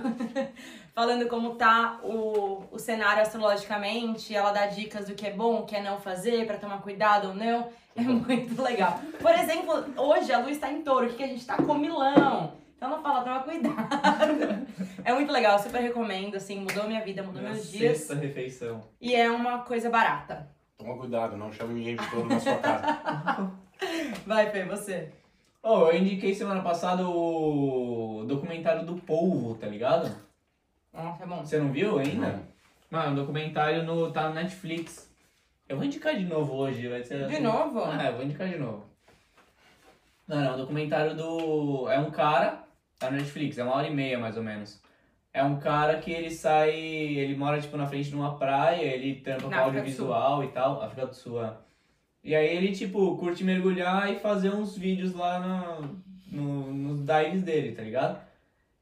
falando como tá o, o cenário astrologicamente. Ela dá dicas do que é bom, o que é não fazer, pra tomar cuidado ou não. É muito legal. Por exemplo, hoje a luz tá em touro, o que, que a gente tá? Comilão. Então ela fala, toma cuidado. é muito legal, super recomendo, assim, mudou minha vida, mudou Na meus dias. sexta refeição. E é uma coisa barata. Toma cuidado, não chame ninguém de todo na sua casa. Vai, Fê, você. Oh, eu indiquei semana passada o documentário do polvo, tá ligado? Nossa, é bom. Você não viu ainda? Não. Mano, o documentário no, tá no Netflix. Eu vou indicar de novo hoje, vai ser De assim. novo? Ah, eu vou indicar de novo. Não, não, o documentário do. É um cara, tá no Netflix, é uma hora e meia mais ou menos. É um cara que ele sai. Ele mora tipo na frente de uma praia, ele trampa com África audiovisual e tal, África do Sul. é. E aí ele, tipo, curte mergulhar e fazer uns vídeos lá no, no, nos dives dele, tá ligado?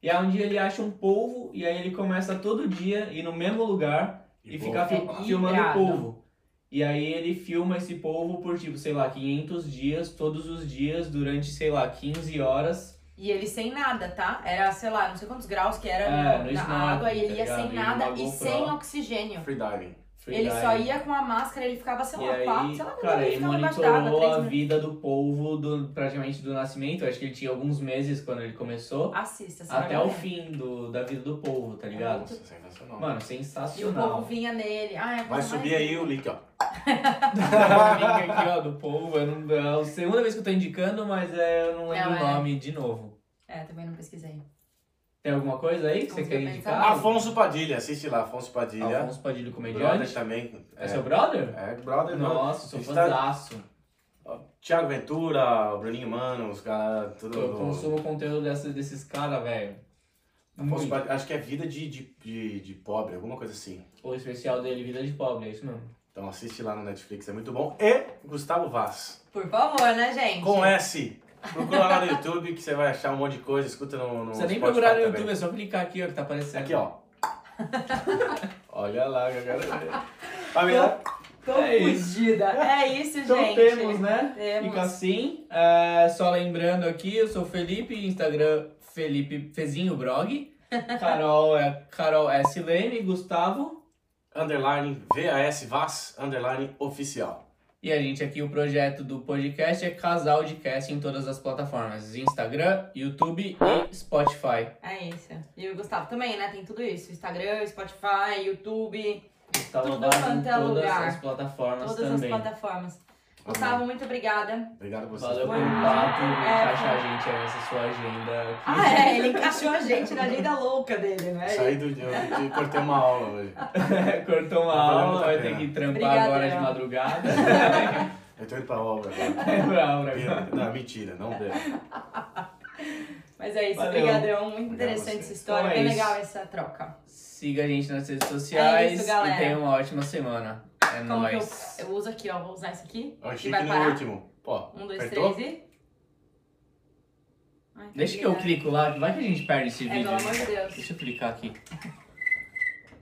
E aí um dia ele acha um polvo e aí ele começa todo dia ir no mesmo lugar e, pô, ficar fil- É filmando o polvo. E aí ele filma esse polvo por, tipo, sei lá, 500 dias, todos os dias, durante, sei lá, 15 horas. E ele sem nada, tá? Era, sei lá, não sei quantos graus que era É, na snorkel, água e ele tá ia ligado? sem E nada e GoPro. sem oxigênio. Freediving. Ele só ia com a máscara, ele ficava, sei E lá, quatro, sei lá, cara, ele monitorou a vida do polvo do, praticamente do nascimento. Acho que ele tinha alguns meses quando ele começou. Assista, até o fim do, da vida do polvo, tá ligado? Nossa, sensacional. Mano, E o sensacional. povo vinha nele. Ai, a Vai subir mais aí o link, ó. o link aqui, ó, do polvo. Eu não, é a segunda vez que eu tô indicando, mas é, eu não lembro Não, o é. nome de novo. É, também não pesquisei. Tem alguma coisa aí que você quer indicar? Afonso Padilha, assiste lá, Afonso Padilha. Afonso Padilha, Brother comediante. também. É seu brother? É, brother. Nossa, sou tá- fãzaço. Tiago Ventura, o Bruninho Mano, os caras, tudo. Eu consumo conteúdo dessa, desses caras, velho. Afonso Muito. Padilha, acho que é vida de, de, de, de pobre, alguma coisa assim. O especial dele, Vida de Pobre, é isso mesmo. Então assiste lá no Netflix, é muito bom. E Gustavo Vaz. Por favor, né, gente? Com S. Procura lá no YouTube que você vai achar um monte de coisa, escuta no, no precisa nem procurar no também. YouTube, é só clicar aqui, ó, que tá aparecendo. Aqui, ó. Olha lá, que eu quero ver. Família, Tô É isso. fugida. É isso, Então gente. temos, né? Temos. Fica assim. É, só lembrando aqui, eu sou o Felipe, Instagram Felipe Fezinho Brog. Carol é Carol S. Leme, Gustavo. underline VAS Vaz, underline oficial. E a gente aqui, o projeto do podcast é Casal de Cast em todas as plataformas: Instagram, YouTube e Spotify. É isso. E o Gustavo também, né? Tem tudo isso. Instagram, Spotify, YouTube, Gustavo Tudo vai em quanto é todas lugar. as plataformas todas também. as plataformas. Gustavo, muito obrigada. Obrigado a vocês. Valeu por pelo papo, É, encaixar a gente aí nessa sua agenda aqui. Ah, é, ele encaixou a gente na agenda louca dele, né? Saí do. Eu cortei uma aula hoje. Cortou uma aula, vai ter que trampar agora de madrugada. Eu tô indo pra obra agora. É bravo, né? Não, mentira, não deu. Mas é isso, Valeu. obrigadão. Muito Obrigado a interessante essa história, Então é bem isso. legal essa troca. Siga a gente nas redes sociais É isso, galera. e tenha uma ótima semana. É Como nóis. que eu, eu uso aqui, ó, vou usar isso aqui. Ó, E chique vai no parar? último. Pô, Um, dois, apertou? três e... Ai, Deixa que eu clico lá, vai que a gente perde esse É, vídeo. pelo amor de Deus. Deixa eu clicar aqui.